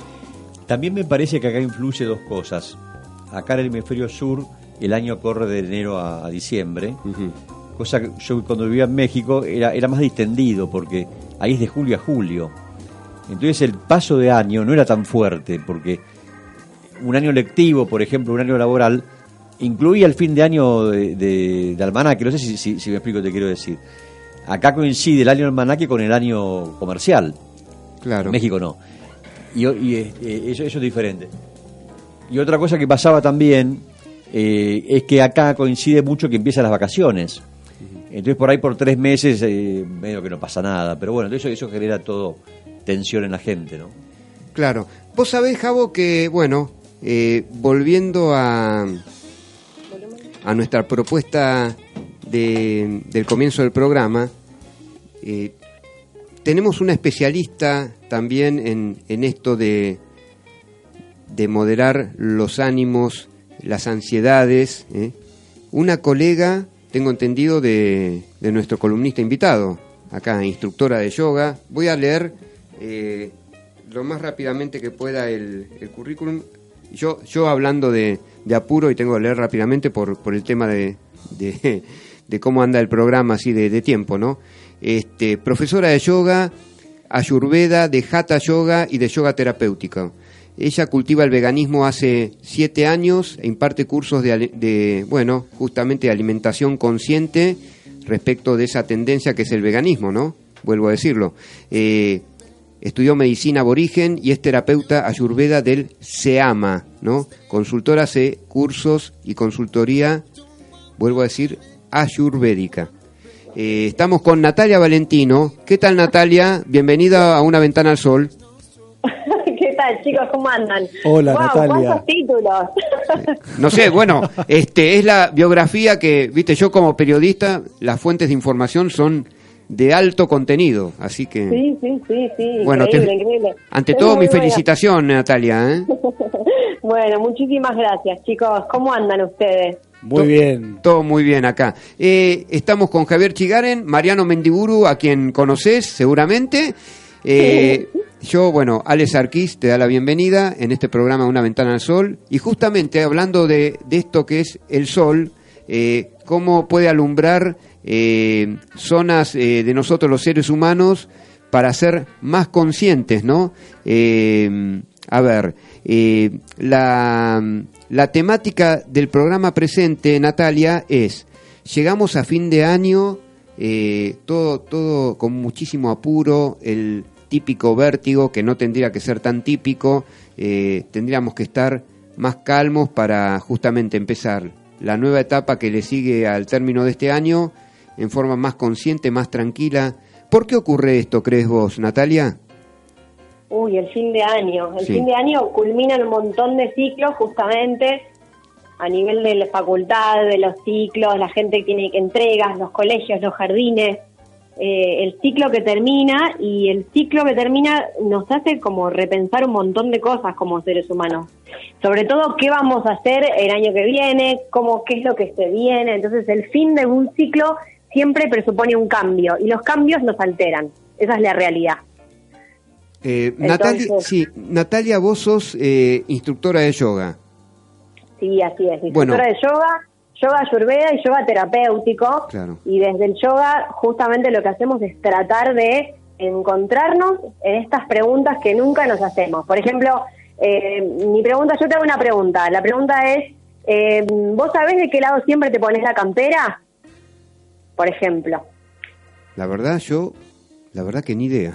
También me parece que acá influye dos cosas. Acá en el hemisferio sur el año corre de enero a, a diciembre, Ujú. Cosa que yo cuando vivía en México era, era más distendido porque ahí es de julio a julio. Entonces el paso de año no era tan fuerte porque un año lectivo, por ejemplo, un año laboral, incluía el fin de año de, de, de almanaque. No sé si, si- si me explico, te quiero decir. Acá coincide el año almanaque con el año comercial. Claro. En México no. Y, y, eh, eso, eso es diferente. Y otra cosa que pasaba también eh, es que acá coincide mucho que empiezan las vacaciones. Entonces por ahí por tres meses eh, medio que no pasa nada. Pero bueno, eso, eso genera todo tensión en la gente, ¿no? Claro. Vos sabés, Javo, que, bueno, eh, volviendo a, a nuestra propuesta de- del comienzo del programa, eh, tenemos una especialista también en, en esto de, de moderar los ánimos, las ansiedades. ¿eh? Una colega, tengo entendido, de, de nuestro columnista invitado, acá, instructora de yoga. Voy a leer eh, lo más rápidamente que pueda el, el currículum. Yo, yo hablando de, de apuro y tengo que leer rápidamente por, por el tema de, de, cómo anda el programa así de, tiempo, ¿no? Este, profesora de yoga, ayurveda, de hatha yoga y de yoga terapéutica. Ella cultiva el veganismo hace siete años e imparte cursos de, de, bueno, justamente de alimentación consciente respecto de esa tendencia que es el veganismo, ¿no? Vuelvo a decirlo. Eh, estudió medicina aborigen y es terapeuta ayurveda del SEAMA, ¿no? Consultora hace cursos y consultoría, vuelvo a decir, ayurvédica. Eh, estamos con Natalia Valentino. ¿Qué tal Natalia? Bienvenida a Una Ventana al Sol. ¿Qué tal, chicos? ¿Cómo andan? Hola, Natalia. ¿Cuántos títulos? No sé, bueno, este es la biografía que, viste, yo como periodista, las fuentes de información son de alto contenido. Así que, Sí, sí, sí, sí. bueno, te- increíble, increíble. ante Es todo mi buena. felicitación, Natalia. ¿eh? Bueno, muchísimas gracias, chicos. ¿Cómo andan ustedes? Muy bien. Todo muy bien acá. Eh, estamos con Javier Chigaren, Mariano Mendiburu, a quien conoces seguramente. Eh, yo, bueno, Alex Arquís te da la bienvenida en este programa Una Ventana al Sol. Y justamente hablando de, de esto que es el sol, eh, cómo puede alumbrar eh, zonas de nosotros los seres humanos para ser más conscientes, ¿no? A ver, la, la temática del programa presente, Natalia, es, llegamos a fin de año, eh, todo, todo con muchísimo apuro, el típico vértigo, que no tendría que ser tan típico, eh, tendríamos que estar más calmos para justamente empezar la nueva etapa que le sigue al término de este año en forma más consciente, más tranquila. ¿Por qué ocurre esto, crees vos, Natalia? Uy, el fin de año. El Sí. fin de año culmina un montón de ciclos justamente a nivel de la facultad, de los ciclos, la gente que tiene que entregas, los colegios, los jardines. eh, el ciclo que termina y el ciclo que termina nos hace como repensar un montón de cosas como seres humanos. Sobre todo qué vamos a hacer el año que viene, cómo qué es lo que se viene. Entonces el fin de un ciclo siempre presupone un cambio y los cambios nos alteran. Esa es la realidad. Eh, Natalia, sí, Natalia, vos sos eh, instructora de yoga. Sí, así es. Bueno. Instructora de yoga, yoga ayurveda y yoga terapéutico. Claro. Y desde el yoga justamente lo que hacemos es tratar de encontrarnos en estas preguntas que nunca nos hacemos. Por ejemplo, eh, mi pregunta, yo te hago una pregunta. La pregunta es, eh, ¿vos sabés de qué lado siempre te pones la campera? Por ejemplo. La verdad, yo, la verdad que ni idea.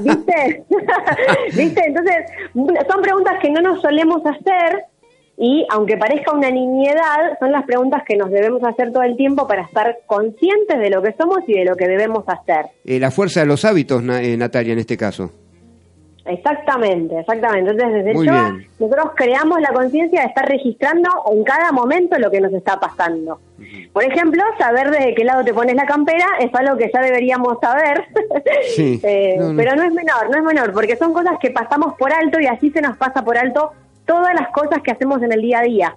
¿Viste? ¿Viste? Entonces, son preguntas que no nos solemos hacer y aunque parezca una niñedad, son las preguntas que nos debemos hacer todo el tiempo para estar conscientes de lo que somos y de lo que debemos hacer. Eh, la fuerza de los hábitos, eh, Natalia, en este caso. Exactamente, exactamente. Entonces, desde bien. nosotros creamos la conciencia de estar registrando en cada momento lo que nos está pasando. Por ejemplo, saber de qué lado te pones la campera es algo que ya deberíamos saber, Sí. Eh, No, no. pero no es menor, no es menor, porque son cosas que pasamos por alto y así se nos pasa por alto todas las cosas que hacemos en el día a día.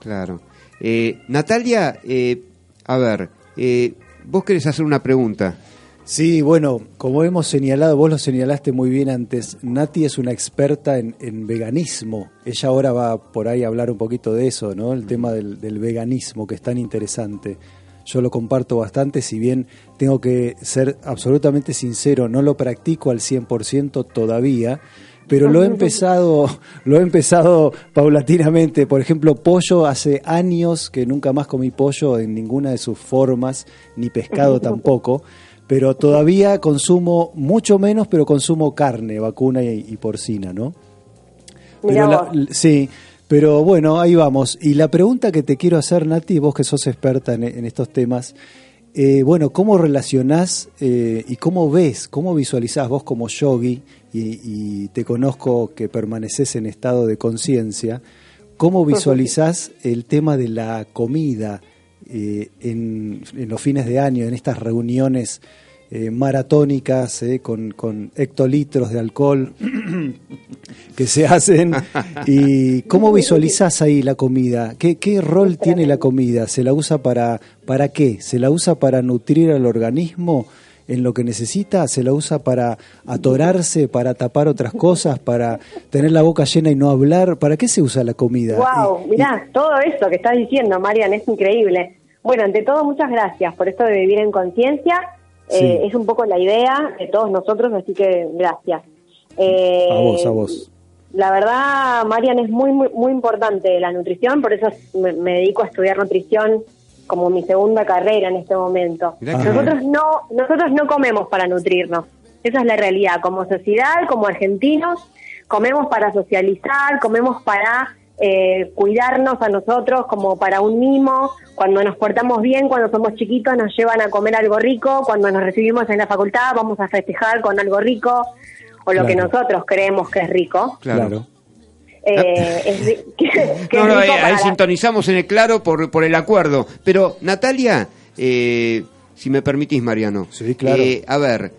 Claro. Eh, Natalia, eh, a ver, eh, vos querés hacer una pregunta. Sí, bueno, como hemos señalado, vos lo señalaste muy bien antes, Nati es una experta en, en veganismo. Ella ahora va por ahí a hablar un poquito de eso, ¿no? El tema del, del veganismo, que es tan interesante. Yo lo comparto bastante, si bien tengo que ser absolutamente sincero, no lo practico al 100% todavía, pero lo he empezado, lo he empezado paulatinamente. Por ejemplo, pollo hace años que nunca más comí pollo en ninguna de sus formas, ni pescado tampoco. Pero todavía consumo mucho menos, pero consumo carne, vacuna y, y porcina, ¿no? Pero la- sí, pero bueno, ahí vamos. Y la pregunta que te quiero hacer, Nati, vos que sos experta en, en estos temas, eh, bueno, ¿cómo relacionás eh, y cómo ves, cómo visualizás vos como yogi, y, y te conozco que permaneces en estado de conciencia, cómo visualizás el tema de la comida eh, en, en los fines de año, en estas reuniones eh, maratónicas eh, con, con hectolitros de alcohol que se hacen. Y cómo visualizás ahí la comida qué, qué rol tiene la comida se la usa para para qué se la usa para nutrir al organismo en lo que necesita se la usa para atorarse para tapar otras cosas para tener la boca llena y no hablar para qué se usa la comida Wow, Y- y- mirá, todo eso que estás diciendo, Marian, es increíble. Bueno, ante todo, muchas gracias por esto de vivir en conciencia. Sí. Eh, es un poco la idea de todos nosotros, así que gracias. Eh, A vos, a vos. La verdad, Marian, es muy, muy, muy importante la nutrición, por eso me, me dedico a estudiar nutrición como mi segunda carrera en este momento. Mirá que- Nosotros no, nosotros no comemos para nutrirnos. Esa es la realidad. Como sociedad, como argentinos, comemos para socializar, comemos para eh, cuidarnos a nosotros, como para un mimo. Cuando nos portamos bien, cuando somos chiquitos, nos llevan a comer algo rico. Cuando nos recibimos en la facultad, vamos a festejar con algo rico o lo Claro. que nosotros creemos que es rico. Claro. Eh, es ri- que, que No, es no, rico ahí, para ahí la- sintonizamos en el claro por, por el acuerdo. Pero, Natalia, eh, si me permitís, Mariano. Sí, claro. Eh, a ver,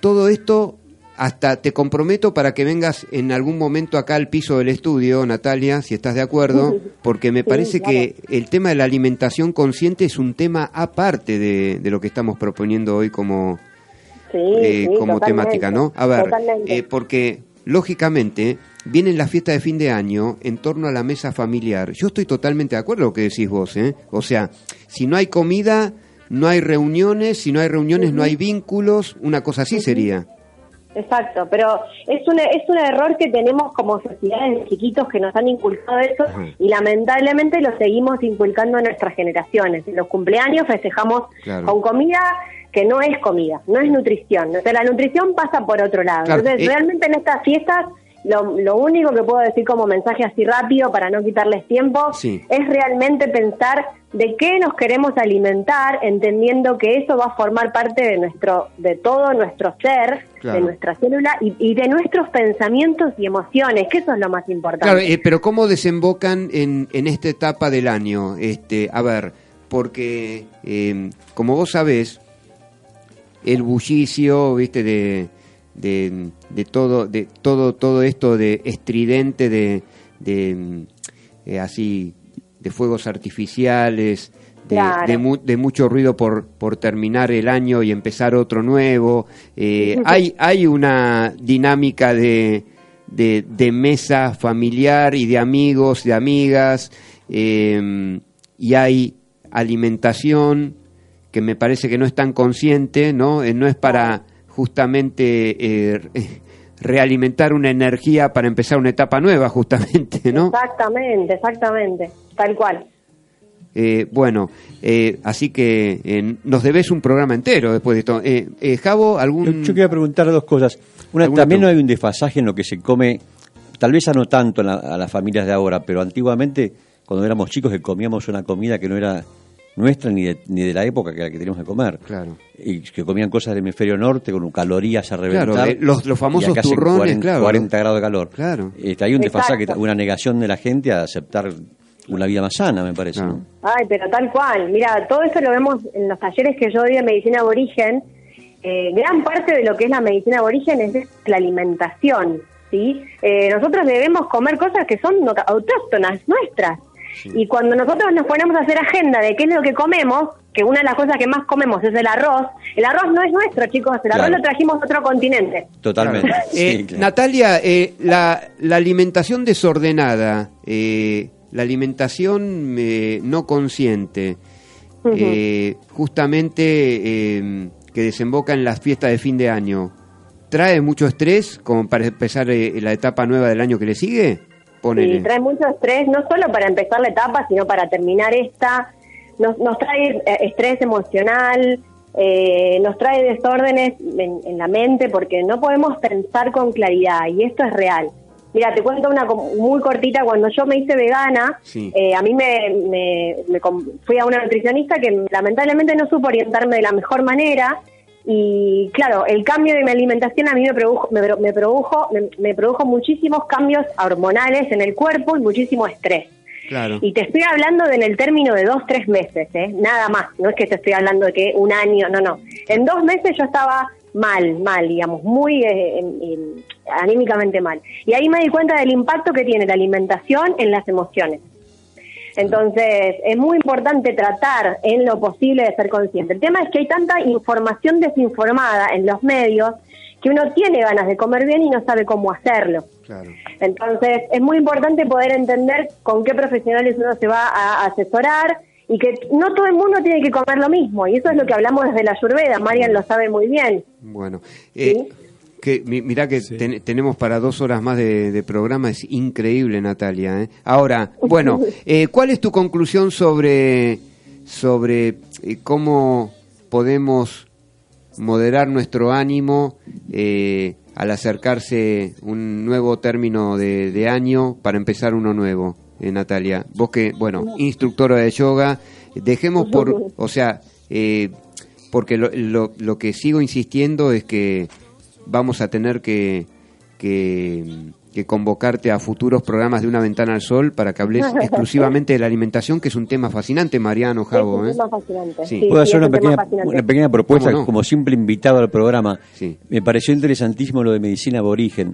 todo esto hasta te comprometo para que vengas en algún momento acá al piso del estudio, Natalia, si estás de acuerdo, porque me Sí, parece claro. que el tema de la alimentación consciente es un tema aparte de, de lo que estamos proponiendo hoy como, Sí, eh, sí, como temática, ¿no? A ver, eh, porque lógicamente vienen las fiestas de fin de año en torno a la mesa familiar. Yo estoy totalmente de acuerdo con lo que decís vos, ¿eh? O sea, si no hay comida, no hay reuniones, si no hay reuniones, no hay vínculos, una cosa así sería. Exacto, pero es un, es un error que tenemos como sociedad desde chiquitos que nos han inculcado eso y lamentablemente lo seguimos inculcando en nuestras generaciones. En los cumpleaños festejamos Claro. con comida que no es comida, no es nutrición. O sea, la nutrición pasa por otro lado. Claro, Entonces, eh, realmente en estas fiestas, lo, lo único que puedo decir como mensaje así rápido para no quitarles tiempo Sí. es realmente pensar de qué nos queremos alimentar, entendiendo que eso va a formar parte de nuestro, de todo nuestro ser, Claro. de nuestra célula y, y de nuestros pensamientos y emociones, que eso es lo más importante. Claro, eh, pero ¿cómo desembocan en, en esta etapa del año? Este, a ver, porque eh, como vos sabés, el bullicio, viste, de, de, de todo, de todo, todo esto de estridente, de, de mm, eh, así, de fuegos artificiales, de, Claro. de, mu- de mucho ruido por, por terminar el año y empezar otro nuevo. Eh, hay, hay una dinámica de, de, de mesa familiar y de amigos, de amigas, eh, y hay alimentación que me parece que no es tan consciente, ¿no? Eh, no es para justamente eh, realimentar una energía para empezar una etapa nueva, justamente, ¿no? Exactamente, exactamente, tal cual. Eh, bueno, eh, así que eh, nos debes un programa entero después de esto. Eh, eh, Javo, Yo, algún... yo quería preguntar dos cosas. Una, ¿Alguna también no hay un desfasaje en lo que se come, tal vez ya no tanto en la- a las familias de ahora, pero antiguamente, cuando éramos chicos, que comíamos una comida que no era nuestra ni de, ni de la época que la que teníamos que comer. Claro. Y que comían cosas del hemisferio norte con calorías a reventar. Claro, eh, los- los famosos y acá turrones, 40, claro. 40 grados de calor. Claro. Este, hay un desfasaje, Exacto. una negación de la gente a aceptar una vida más sana, me parece. ¿no? Ay, pero tal cual. Mira, todo eso lo vemos en los talleres que yo doy de medicina aborigen. Eh, gran parte de lo que es la medicina aborigen es la alimentación, ¿sí? Eh, nosotros debemos comer cosas que son autóctonas, nuestras. Y cuando nosotros nos ponemos a hacer agenda de qué es lo que comemos, que una de las cosas que más comemos es el arroz, el arroz no es nuestro, chicos, el arroz Claro. lo trajimos de otro continente. Totalmente. Sí, Eh, claro. Natalia, eh, la, la alimentación desordenada, eh, la alimentación eh, no consciente, eh, justamente eh, que desemboca en las fiestas de fin de año, ¿trae mucho estrés como para empezar eh, la etapa nueva del año que le sigue? Ponele. Sí, trae mucho estrés, no solo para empezar la etapa, sino para terminar esta. Nos, nos trae eh, estrés emocional, eh, nos trae desórdenes en, en la mente porque no podemos pensar con claridad y esto es real. Mira, te cuento una muy cortita. Cuando yo me hice vegana, Sí. eh, a mí me, me- me fui a una nutricionista que lamentablemente no supo orientarme de la mejor manera. Y claro, el cambio de mi alimentación a mí me produjo, me, me produjo, me, me produjo muchísimos cambios hormonales en el cuerpo y muchísimo estrés. Claro. Y te estoy hablando de en el término de dos, tres meses, ¿eh? nada más. No es que te estoy hablando de que un año, no, no. En dos meses yo estaba mal, mal, digamos, muy eh, en- anímicamente mal. Y ahí me di cuenta del impacto que tiene la alimentación en las emociones. Entonces, es muy importante tratar en lo posible de ser consciente. El tema es que hay tanta información desinformada en los medios que uno tiene ganas de comer bien y no sabe cómo hacerlo. Claro. Entonces, es muy importante poder entender con qué profesionales uno se va a asesorar y que no todo el mundo tiene que comer lo mismo. Y eso es lo que hablamos desde la Ayurveda. Marian lo sabe muy bien. Bueno, eh, que, mi- mirá que ten- tenemos para dos horas más de, de programa, es increíble, Natalia. ¿eh? Ahora, bueno, eh, ¿cuál es tu conclusión sobre, sobre eh, cómo podemos moderar nuestro ánimo eh, al acercarse un nuevo término de, de año para empezar uno nuevo, eh, Natalia? Vos que, bueno, instructora de yoga, dejemos por, o sea, eh, porque lo, lo, lo que sigo insistiendo es que vamos a tener que, que que convocarte a futuros programas de Una Ventana al Sol para que hables exclusivamente de la alimentación, que es un tema fascinante, Mariano Javo. es ¿eh? un tema fascinante. Sí. Sí, Puedo sí, hacer es una un pequeña, fascinante. una pequeña propuesta como simple invitado al programa. Sí. Me pareció interesantísimo lo de medicina aborigen.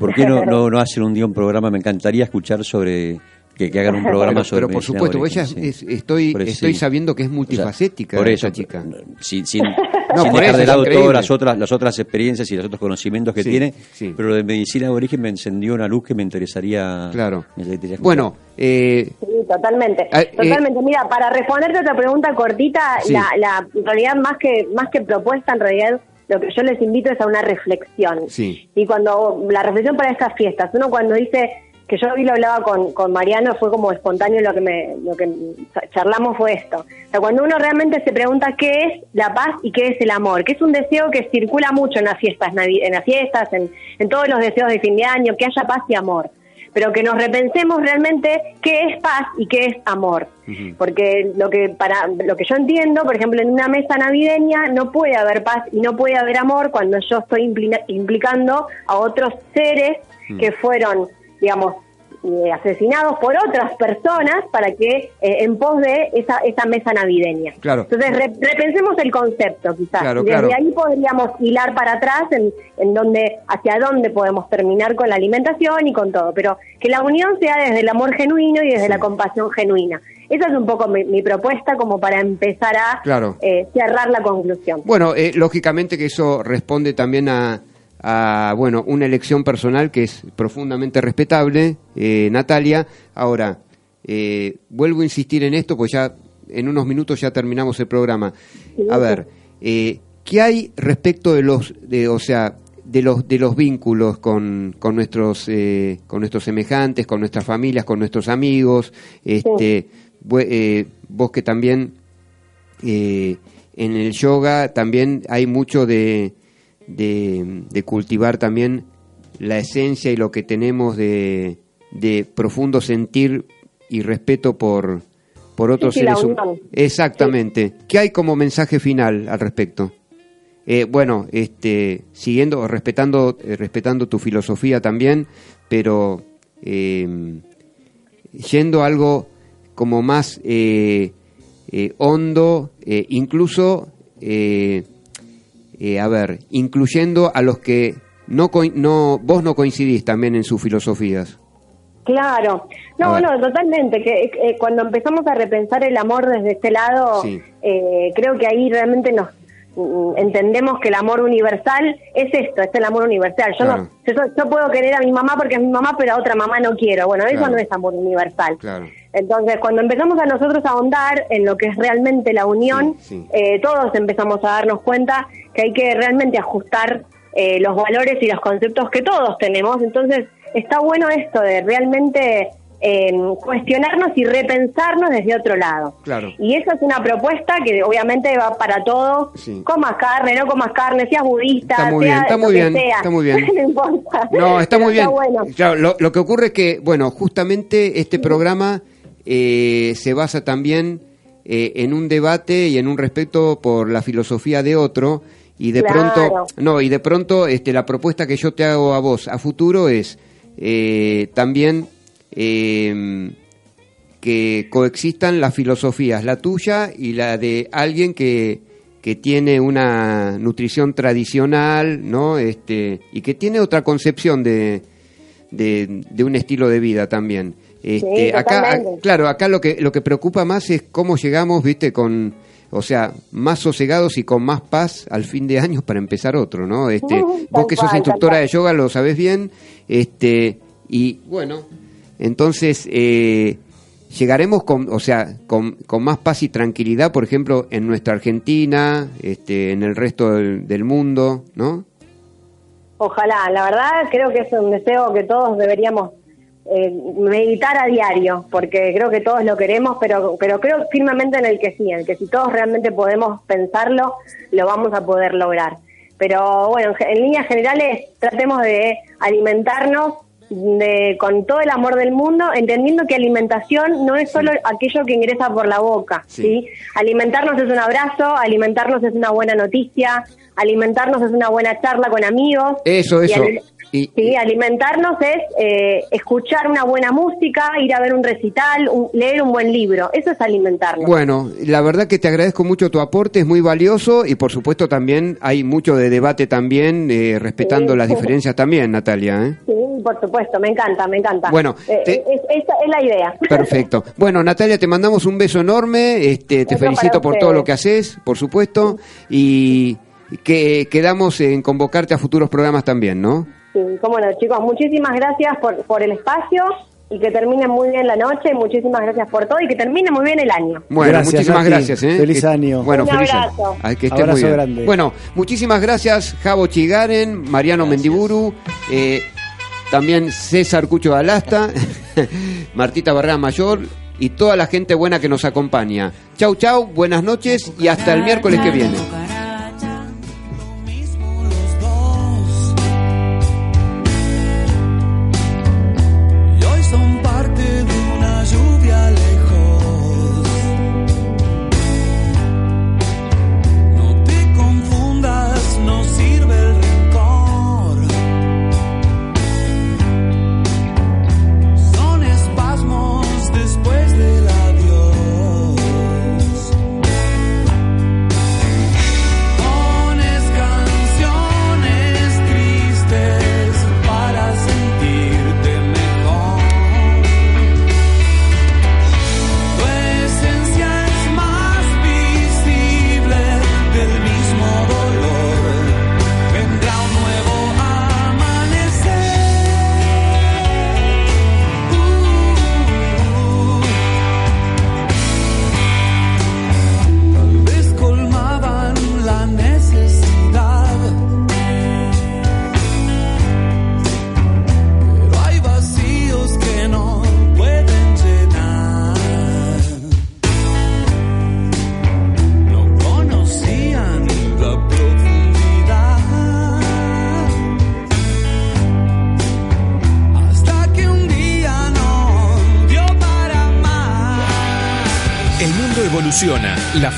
¿Por qué no, no, no hacen un día un programa? Me encantaría escuchar sobre que, que hagan un programa Pero, sobre pero por medicina supuesto, aborigen, ella sí. es- estoy, Por estoy sí. sabiendo que es O sea, multifacética por esa eso, chica. sin, sin, No, sin por dejar de lado increíble. todas las otras, las otras experiencias y los otros conocimientos que Sí, tiene, sí. pero lo de medicina aborigen me encendió una luz que me interesaría. Claro. Bueno, eh, Sí, totalmente. Ah, eh, totalmente. Mira, para responderte a otra pregunta cortita, Sí. la, la, en realidad más que, más que propuesta, en realidad lo que yo les invito es a una reflexión. Sí. Y cuando, la reflexión para estas fiestas, uno cuando dice, que yo hoy lo hablaba con, con Mariano, fue como espontáneo lo que me, lo que charlamos fue esto. O sea, cuando uno realmente se pregunta qué es la paz y qué es el amor, que es un deseo que circula mucho en las fiestas, en las fiestas, en, en todos los deseos de fin de año, que haya paz y amor pero que nos repensemos realmente qué es paz y qué es amor. Porque lo que para lo que yo entiendo, por ejemplo, en una mesa navideña no puede haber paz y no puede haber amor cuando yo estoy impli- implicando a otros seres que fueron, digamos, eh, asesinados por otras personas para que eh, en pos de esa, esa mesa navideña. Claro. Entonces re- repensemos el concepto quizás. Claro, desde claro. ahí podríamos hilar para atrás en, en donde, hacia dónde podemos terminar con la alimentación y con todo. Pero que la unión sea desde el amor genuino y desde la compasión genuina. Esa es un poco mi, mi propuesta como para empezar a Claro. eh, cerrar la conclusión. Bueno, eh, lógicamente que eso responde también a, a, bueno, una elección personal que es profundamente respetable, eh, Natalia. Ahora, eh, vuelvo a insistir en esto, pues ya en unos minutos ya terminamos el programa. A ver, eh, ¿qué hay respecto de los, de, o sea, de los de los vínculos con, con nuestros eh, con nuestros semejantes, con nuestras familias, con nuestros amigos? Este, eh, vos que también en el yoga también hay mucho de, de, de cultivar también la esencia y lo que tenemos de, de profundo sentir y respeto por, por otros Sí, sí, la seres humanos. Exactamente. ¿Qué hay como mensaje final al respecto? Eh, bueno, este, siguiendo, respetando, eh, respetando tu filosofía también, pero eh, yendo a algo como más eh, eh, hondo, incluso, eh, eh, a ver, incluyendo a los que no, no vos no coincidís también en sus filosofías. Claro, no, no, totalmente. Que eh, cuando empezamos a repensar el amor desde este lado, Sí. eh, creo que ahí realmente nos mm, entendemos que el amor universal es esto, es el amor universal. Yo Claro. no, yo, yo puedo querer a mi mamá porque es mi mamá, pero a otra mamá no quiero. Bueno, eso no es amor universal. Claro. Entonces, cuando empezamos a nosotros a ahondar en lo que es realmente la unión, Sí, sí. eh, todos empezamos a darnos cuenta que hay que realmente ajustar eh, los valores y los conceptos que todos tenemos. Entonces, está bueno esto de realmente eh, cuestionarnos y repensarnos desde otro lado. Claro. Y esa es una propuesta que obviamente va para todos. Sí. Comas carne, no comas carne, seas budista, Está muy sea bien, está muy bien, sea. está muy bien. no importa. No, está Pero muy bien. bueno. Claro, lo, lo que ocurre es que, bueno, justamente este programa eh, se basa también eh, en un debate y en un respeto por la filosofía de otro y de Claro. pronto, no, y de pronto, este, la propuesta que yo te hago a vos a futuro es eh, también eh, que coexistan las filosofías, la tuya y la de alguien que, que tiene una nutrición tradicional, ¿no? Este, y que tiene otra concepción de, de, de un estilo de vida también. Este, Sí, acá, claro, acá lo que lo que preocupa más es cómo llegamos, viste, con, o sea, más sosegados y con más paz al fin de año para empezar otro, ¿no? Este, vos que sos instructora de yoga lo sabés bien, este, y bueno, entonces eh, llegaremos con, o sea, con, con más paz y tranquilidad, por ejemplo, en nuestra Argentina, este, en el resto del, del mundo, ¿no? Ojalá, la verdad creo que es un deseo que todos deberíamos eh, meditar a diario, porque creo que todos lo queremos, pero, pero creo firmemente en el que sí, en el que si todos realmente podemos pensarlo, lo vamos a poder lograr. Pero bueno, en líneas generales tratemos de alimentarnos de, con todo el amor del mundo, entendiendo que alimentación no es solo aquello que ingresa por la boca, Sí. ¿sí? Alimentarnos es un abrazo, alimentarnos es una buena noticia, alimentarnos es una buena charla con amigos. Eso, eso. Y, Sí, alimentarnos es eh, escuchar una buena música, ir a ver un recital, un- leer un buen libro. Eso es alimentarnos. Bueno, la verdad que te agradezco mucho tu aporte, es muy valioso y por supuesto también hay mucho de debate también, eh, respetando Sí. las diferencias también, Natalia. ¿eh? Sí, por supuesto, me encanta, me encanta. Bueno, Eh, te- es, esa es la idea. Perfecto. Bueno, Natalia, te mandamos un beso enorme, este, te felicito por todo lo que haces, por supuesto, y que quedamos en convocarte a futuros programas también, ¿no? Sí, cómo no, chicos, muchísimas gracias por, por el espacio y que termine muy bien la noche. Muchísimas gracias por todo y que termine muy bien el año. Bueno, Gracias, muchísimas gracias. ¿eh? Feliz Que- año. Bueno, Un feliz abrazo. año. Ay, que estés Abrazo muy bien. grande. Bueno, muchísimas gracias, Javo Chigaren, Mariano Mendiburu, eh, también César Cucho Alasta, Martita Barrera Mayor y toda la gente buena que nos acompaña. Chau, chau, buenas noches y hasta el miércoles que viene.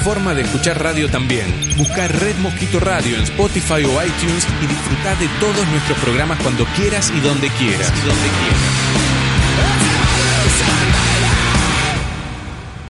Forma de escuchar radio también. Busca Red Mosquito Radio en Spotify o iTunes y disfruta de todos nuestros programas cuando quieras y donde quieras. Y donde quieras.